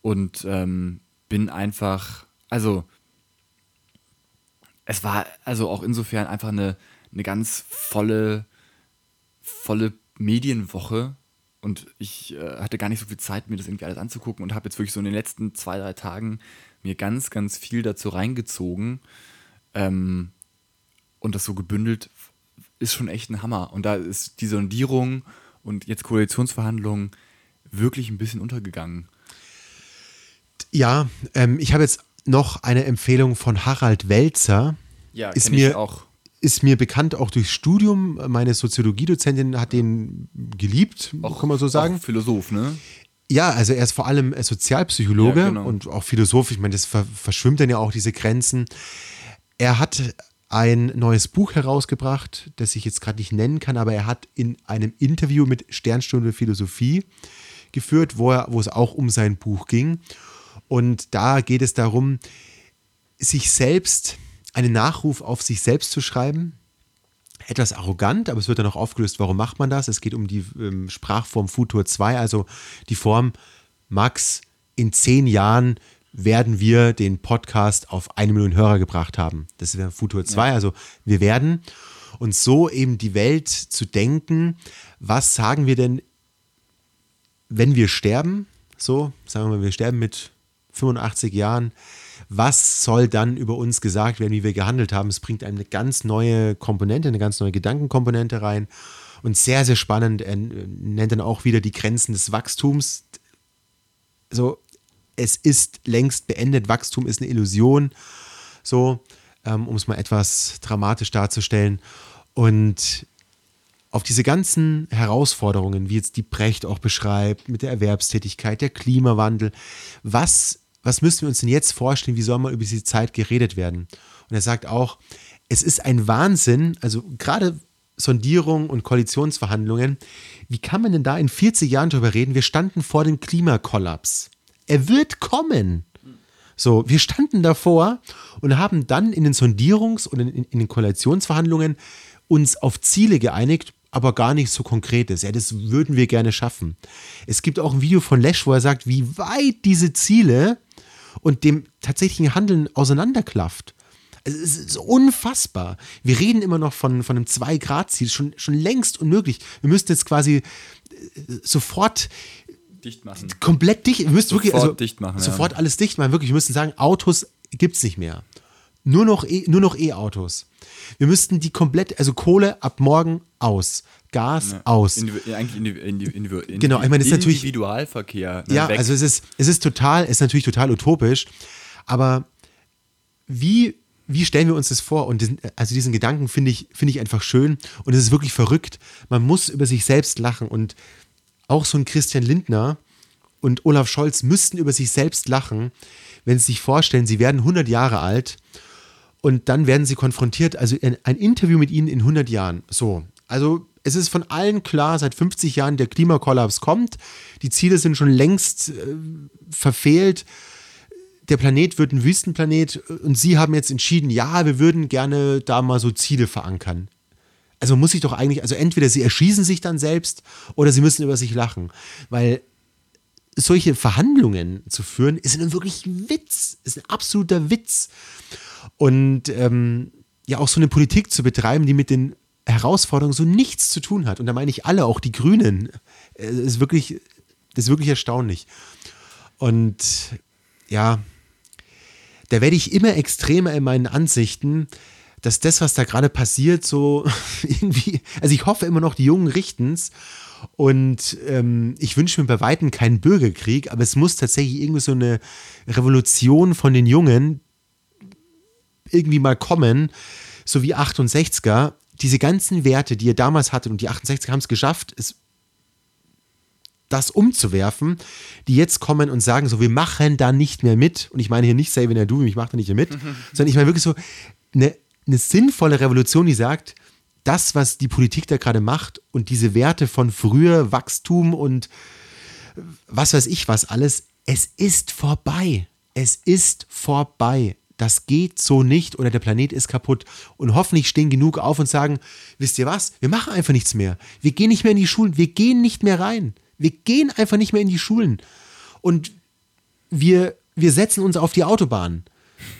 und ähm, bin einfach, also es war also auch insofern einfach eine, eine ganz volle, volle Medienwoche. Und ich äh, hatte gar nicht so viel Zeit, mir das irgendwie alles anzugucken und habe jetzt wirklich so in den letzten zwei, drei Tagen mir ganz, ganz viel dazu reingezogen. Ähm, und das so gebündelt ist schon echt ein Hammer. Und da ist die Sondierung und jetzt Koalitionsverhandlungen wirklich ein bisschen untergegangen. Ja, ähm, ich habe jetzt noch eine Empfehlung von Harald Welzer. Ja, ist mir auch. Ist mir bekannt auch durchs Studium. Meine Soziologiedozentin hat den geliebt, auch, kann man so sagen. Auch Philosoph, ne? Ja, also er ist vor allem Sozialpsychologe ja, genau. und auch Philosoph. Ich meine, das verschwimmt dann ja auch diese Grenzen. Er hat ein neues Buch herausgebracht, das ich jetzt gerade nicht nennen kann, aber er hat in einem Interview mit Sternstunde Philosophie geführt, wo, er, wo es auch um sein Buch ging. Und da geht es darum, sich selbst, einen Nachruf auf sich selbst zu schreiben. Etwas arrogant, aber es wird dann auch aufgelöst, warum macht man das? Es geht um die ähm, Sprachform Futur 2, also die Form Max, in zehn Jahren werden wir den Podcast auf eine Million Hörer gebracht haben. Das wäre Futur 2. Ja. Also wir werden uns so eben die Welt zu denken, was sagen wir denn, wenn wir sterben? So, sagen wir mal, wir sterben mit 85 Jahren. Was soll dann über uns gesagt werden, wie wir gehandelt haben? Es bringt eine ganz neue Komponente, eine ganz neue Gedankenkomponente rein. Und sehr, sehr spannend. Er nennt dann auch wieder die Grenzen des Wachstums. So, es ist längst beendet, Wachstum ist eine Illusion, so, ähm, um es mal etwas dramatisch darzustellen. Und auf diese ganzen Herausforderungen, wie jetzt die Brecht auch beschreibt, mit der Erwerbstätigkeit, der Klimawandel, was, was müssen wir uns denn jetzt vorstellen, wie soll mal über diese Zeit geredet werden? Und er sagt auch, es ist ein Wahnsinn, also gerade Sondierung und Koalitionsverhandlungen, wie kann man denn da in 40 Jahren darüber reden? Wir standen vor dem Klimakollaps. Er wird kommen. So, wir standen davor und haben dann in den Sondierungs- und in, in, den Koalitionsverhandlungen uns auf Ziele geeinigt, aber gar nicht so konkretes. Ja, das würden wir gerne schaffen. Es gibt auch ein Video von Lesch, wo er sagt, wie weit diese Ziele und dem tatsächlichen Handeln auseinanderklafft. Es ist unfassbar. Wir reden immer noch von, von einem 2-Grad-Ziel, schon, schon längst unmöglich. Wir müssten jetzt quasi äh, sofort dicht machen. Komplett dicht. Wir müssen sofort wirklich also, dicht machen. Sofort ja. alles dicht machen. Wirklich, wir müssen sagen, Autos gibt es nicht mehr. Nur noch e, nur noch E-Autos. Wir müssten die komplett, also Kohle ab morgen aus, Gas ja. aus. Indiv eigentlich indiv indiv indiv genau, ich meine, das ist natürlich Individualverkehr. Ne, ja, weg. also es ist, es ist total, es ist natürlich total utopisch, aber wie wie stellen wir uns das vor? Und diesen, also diesen Gedanken finde ich, finde ich einfach schön und es ist wirklich verrückt. Man muss über sich selbst lachen und auch so ein Christian Lindner und Olaf Scholz müssten über sich selbst lachen, wenn sie sich vorstellen, sie werden 100 Jahre alt und dann werden sie konfrontiert, also ein, Interview mit ihnen in 100 Jahren. So, also es ist von allen klar, seit 50 Jahren der Klimakollaps kommt, die Ziele sind schon längst äh, verfehlt. Der Planet wird ein Wüstenplanet und Sie haben jetzt entschieden, ja, wir würden gerne da mal so Ziele verankern also muss ich doch eigentlich, also entweder sie erschießen sich dann selbst oder sie müssen über sich lachen. Weil solche Verhandlungen zu führen, ist ein wirklich Witz, ist ein absoluter Witz. Und ähm, ja, auch so eine Politik zu betreiben, die mit den Herausforderungen so nichts zu tun hat. Und da meine ich alle, auch die Grünen. Ist wirklich, das ist wirklich erstaunlich. Und ja, da werde ich immer extremer in meinen Ansichten, dass das, was da gerade passiert, so irgendwie, also ich hoffe immer noch, die Jungen richten's. Und ähm, ich wünsche mir bei Weitem keinen Bürgerkrieg, aber es muss tatsächlich irgendwie so eine Revolution von den Jungen irgendwie mal kommen, so wie 68er. Diese ganzen Werte, die ihr damals hattet, und die 68er haben es geschafft, es das umzuwerfen, die jetzt kommen und sagen so, wir machen da nicht mehr mit. Und ich meine hier nicht Save in Du, ich mache da nicht mehr mit, sondern ich meine wirklich so eine eine sinnvolle Revolution, die sagt, das, was die Politik da gerade macht und diese Werte von früher Wachstum und was weiß ich was alles, es ist vorbei. Es ist vorbei. Das geht so nicht oder der Planet ist kaputt. Und hoffentlich stehen genug auf und sagen, wisst ihr was, wir machen einfach nichts mehr. Wir gehen nicht mehr in die Schulen, wir gehen nicht mehr rein. Wir gehen einfach nicht mehr in die Schulen. Und wir, wir setzen uns auf die Autobahn.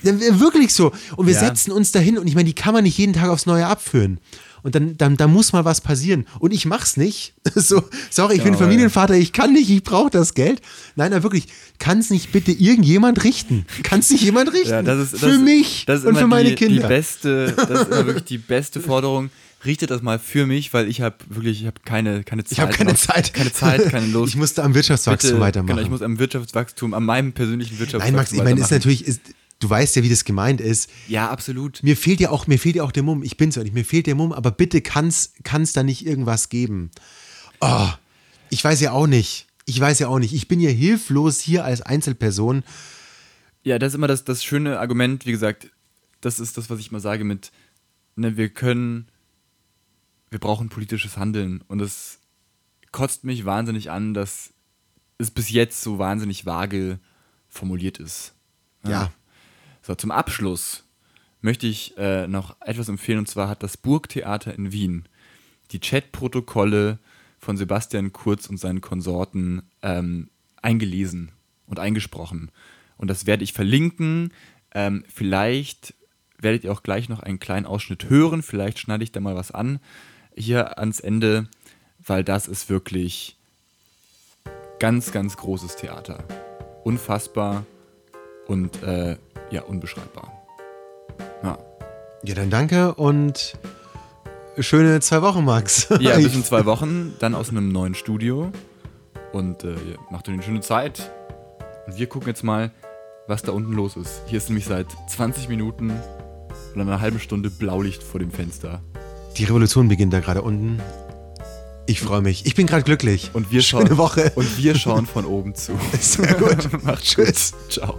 Wirklich so. Und wir ja. setzen uns dahin und ich meine, die kann man nicht jeden Tag aufs Neue abführen. Und dann, dann, dann muss mal was passieren. Und ich mach's nicht. so, sorry, ich ja, bin Familienvater, ich kann nicht, ich brauche das Geld. Nein, aber wirklich, kann es nicht bitte irgendjemand richten? Kann es nicht jemand richten? Ja, das ist, für das, mich das und für meine die, Kinder. Die beste, das ist immer wirklich die beste Forderung. Richtet das mal für mich, weil ich habe wirklich, ich habe keine, keine Zeit. Ich habe keine Zeit. Keine Zeit, keine Lust. Ich musste am Wirtschaftswachstum Bitte, weitermachen. Genau, ich muss am Wirtschaftswachstum, an meinem persönlichen Wirtschaftswachstum Nein, Max, ich meine, ist natürlich, ist, du weißt ja, wie das gemeint ist. Ja, absolut. Mir fehlt ja auch, mir fehlt ja auch der Mumm. Ich bin's ja nicht. Mir fehlt der Mumm, aber bitte kann es da nicht irgendwas geben. Oh, ich weiß ja auch nicht. Ich weiß ja auch nicht. Ich bin ja hilflos hier als Einzelperson. Ja, das ist immer das, das schöne Argument, wie gesagt, das ist das, was ich mal sage mit, ne, wir können, wir brauchen politisches Handeln. Und es kotzt mich wahnsinnig an, dass es bis jetzt so wahnsinnig vage formuliert ist. Ja. ja. So, zum Abschluss möchte ich äh, noch etwas empfehlen, und zwar hat das Burgtheater in Wien die Chatprotokolle von Sebastian Kurz und seinen Konsorten ähm, eingelesen und eingesprochen. Und das werde ich verlinken. Ähm, vielleicht werdet ihr auch gleich noch einen kleinen Ausschnitt hören. Vielleicht schneide ich da mal was an hier ans Ende, weil das ist wirklich ganz, ganz großes Theater. Unfassbar und äh, ja, unbeschreibbar. Ja. ja, dann danke und schöne zwei Wochen, Max. Ja, bis in zwei Wochen, dann aus einem neuen Studio. Und äh, macht euch eine schöne Zeit. Und wir gucken jetzt mal, was da unten los ist. Hier ist nämlich seit 20 Minuten oder einer halben Stunde Blaulicht vor dem Fenster. Die Revolution beginnt da gerade unten. Ich freue mich. Ich bin gerade glücklich. Und wir Schöne schauen, Woche. Und wir schauen von oben zu. Sehr gut. Macht Tschüss. Ciao.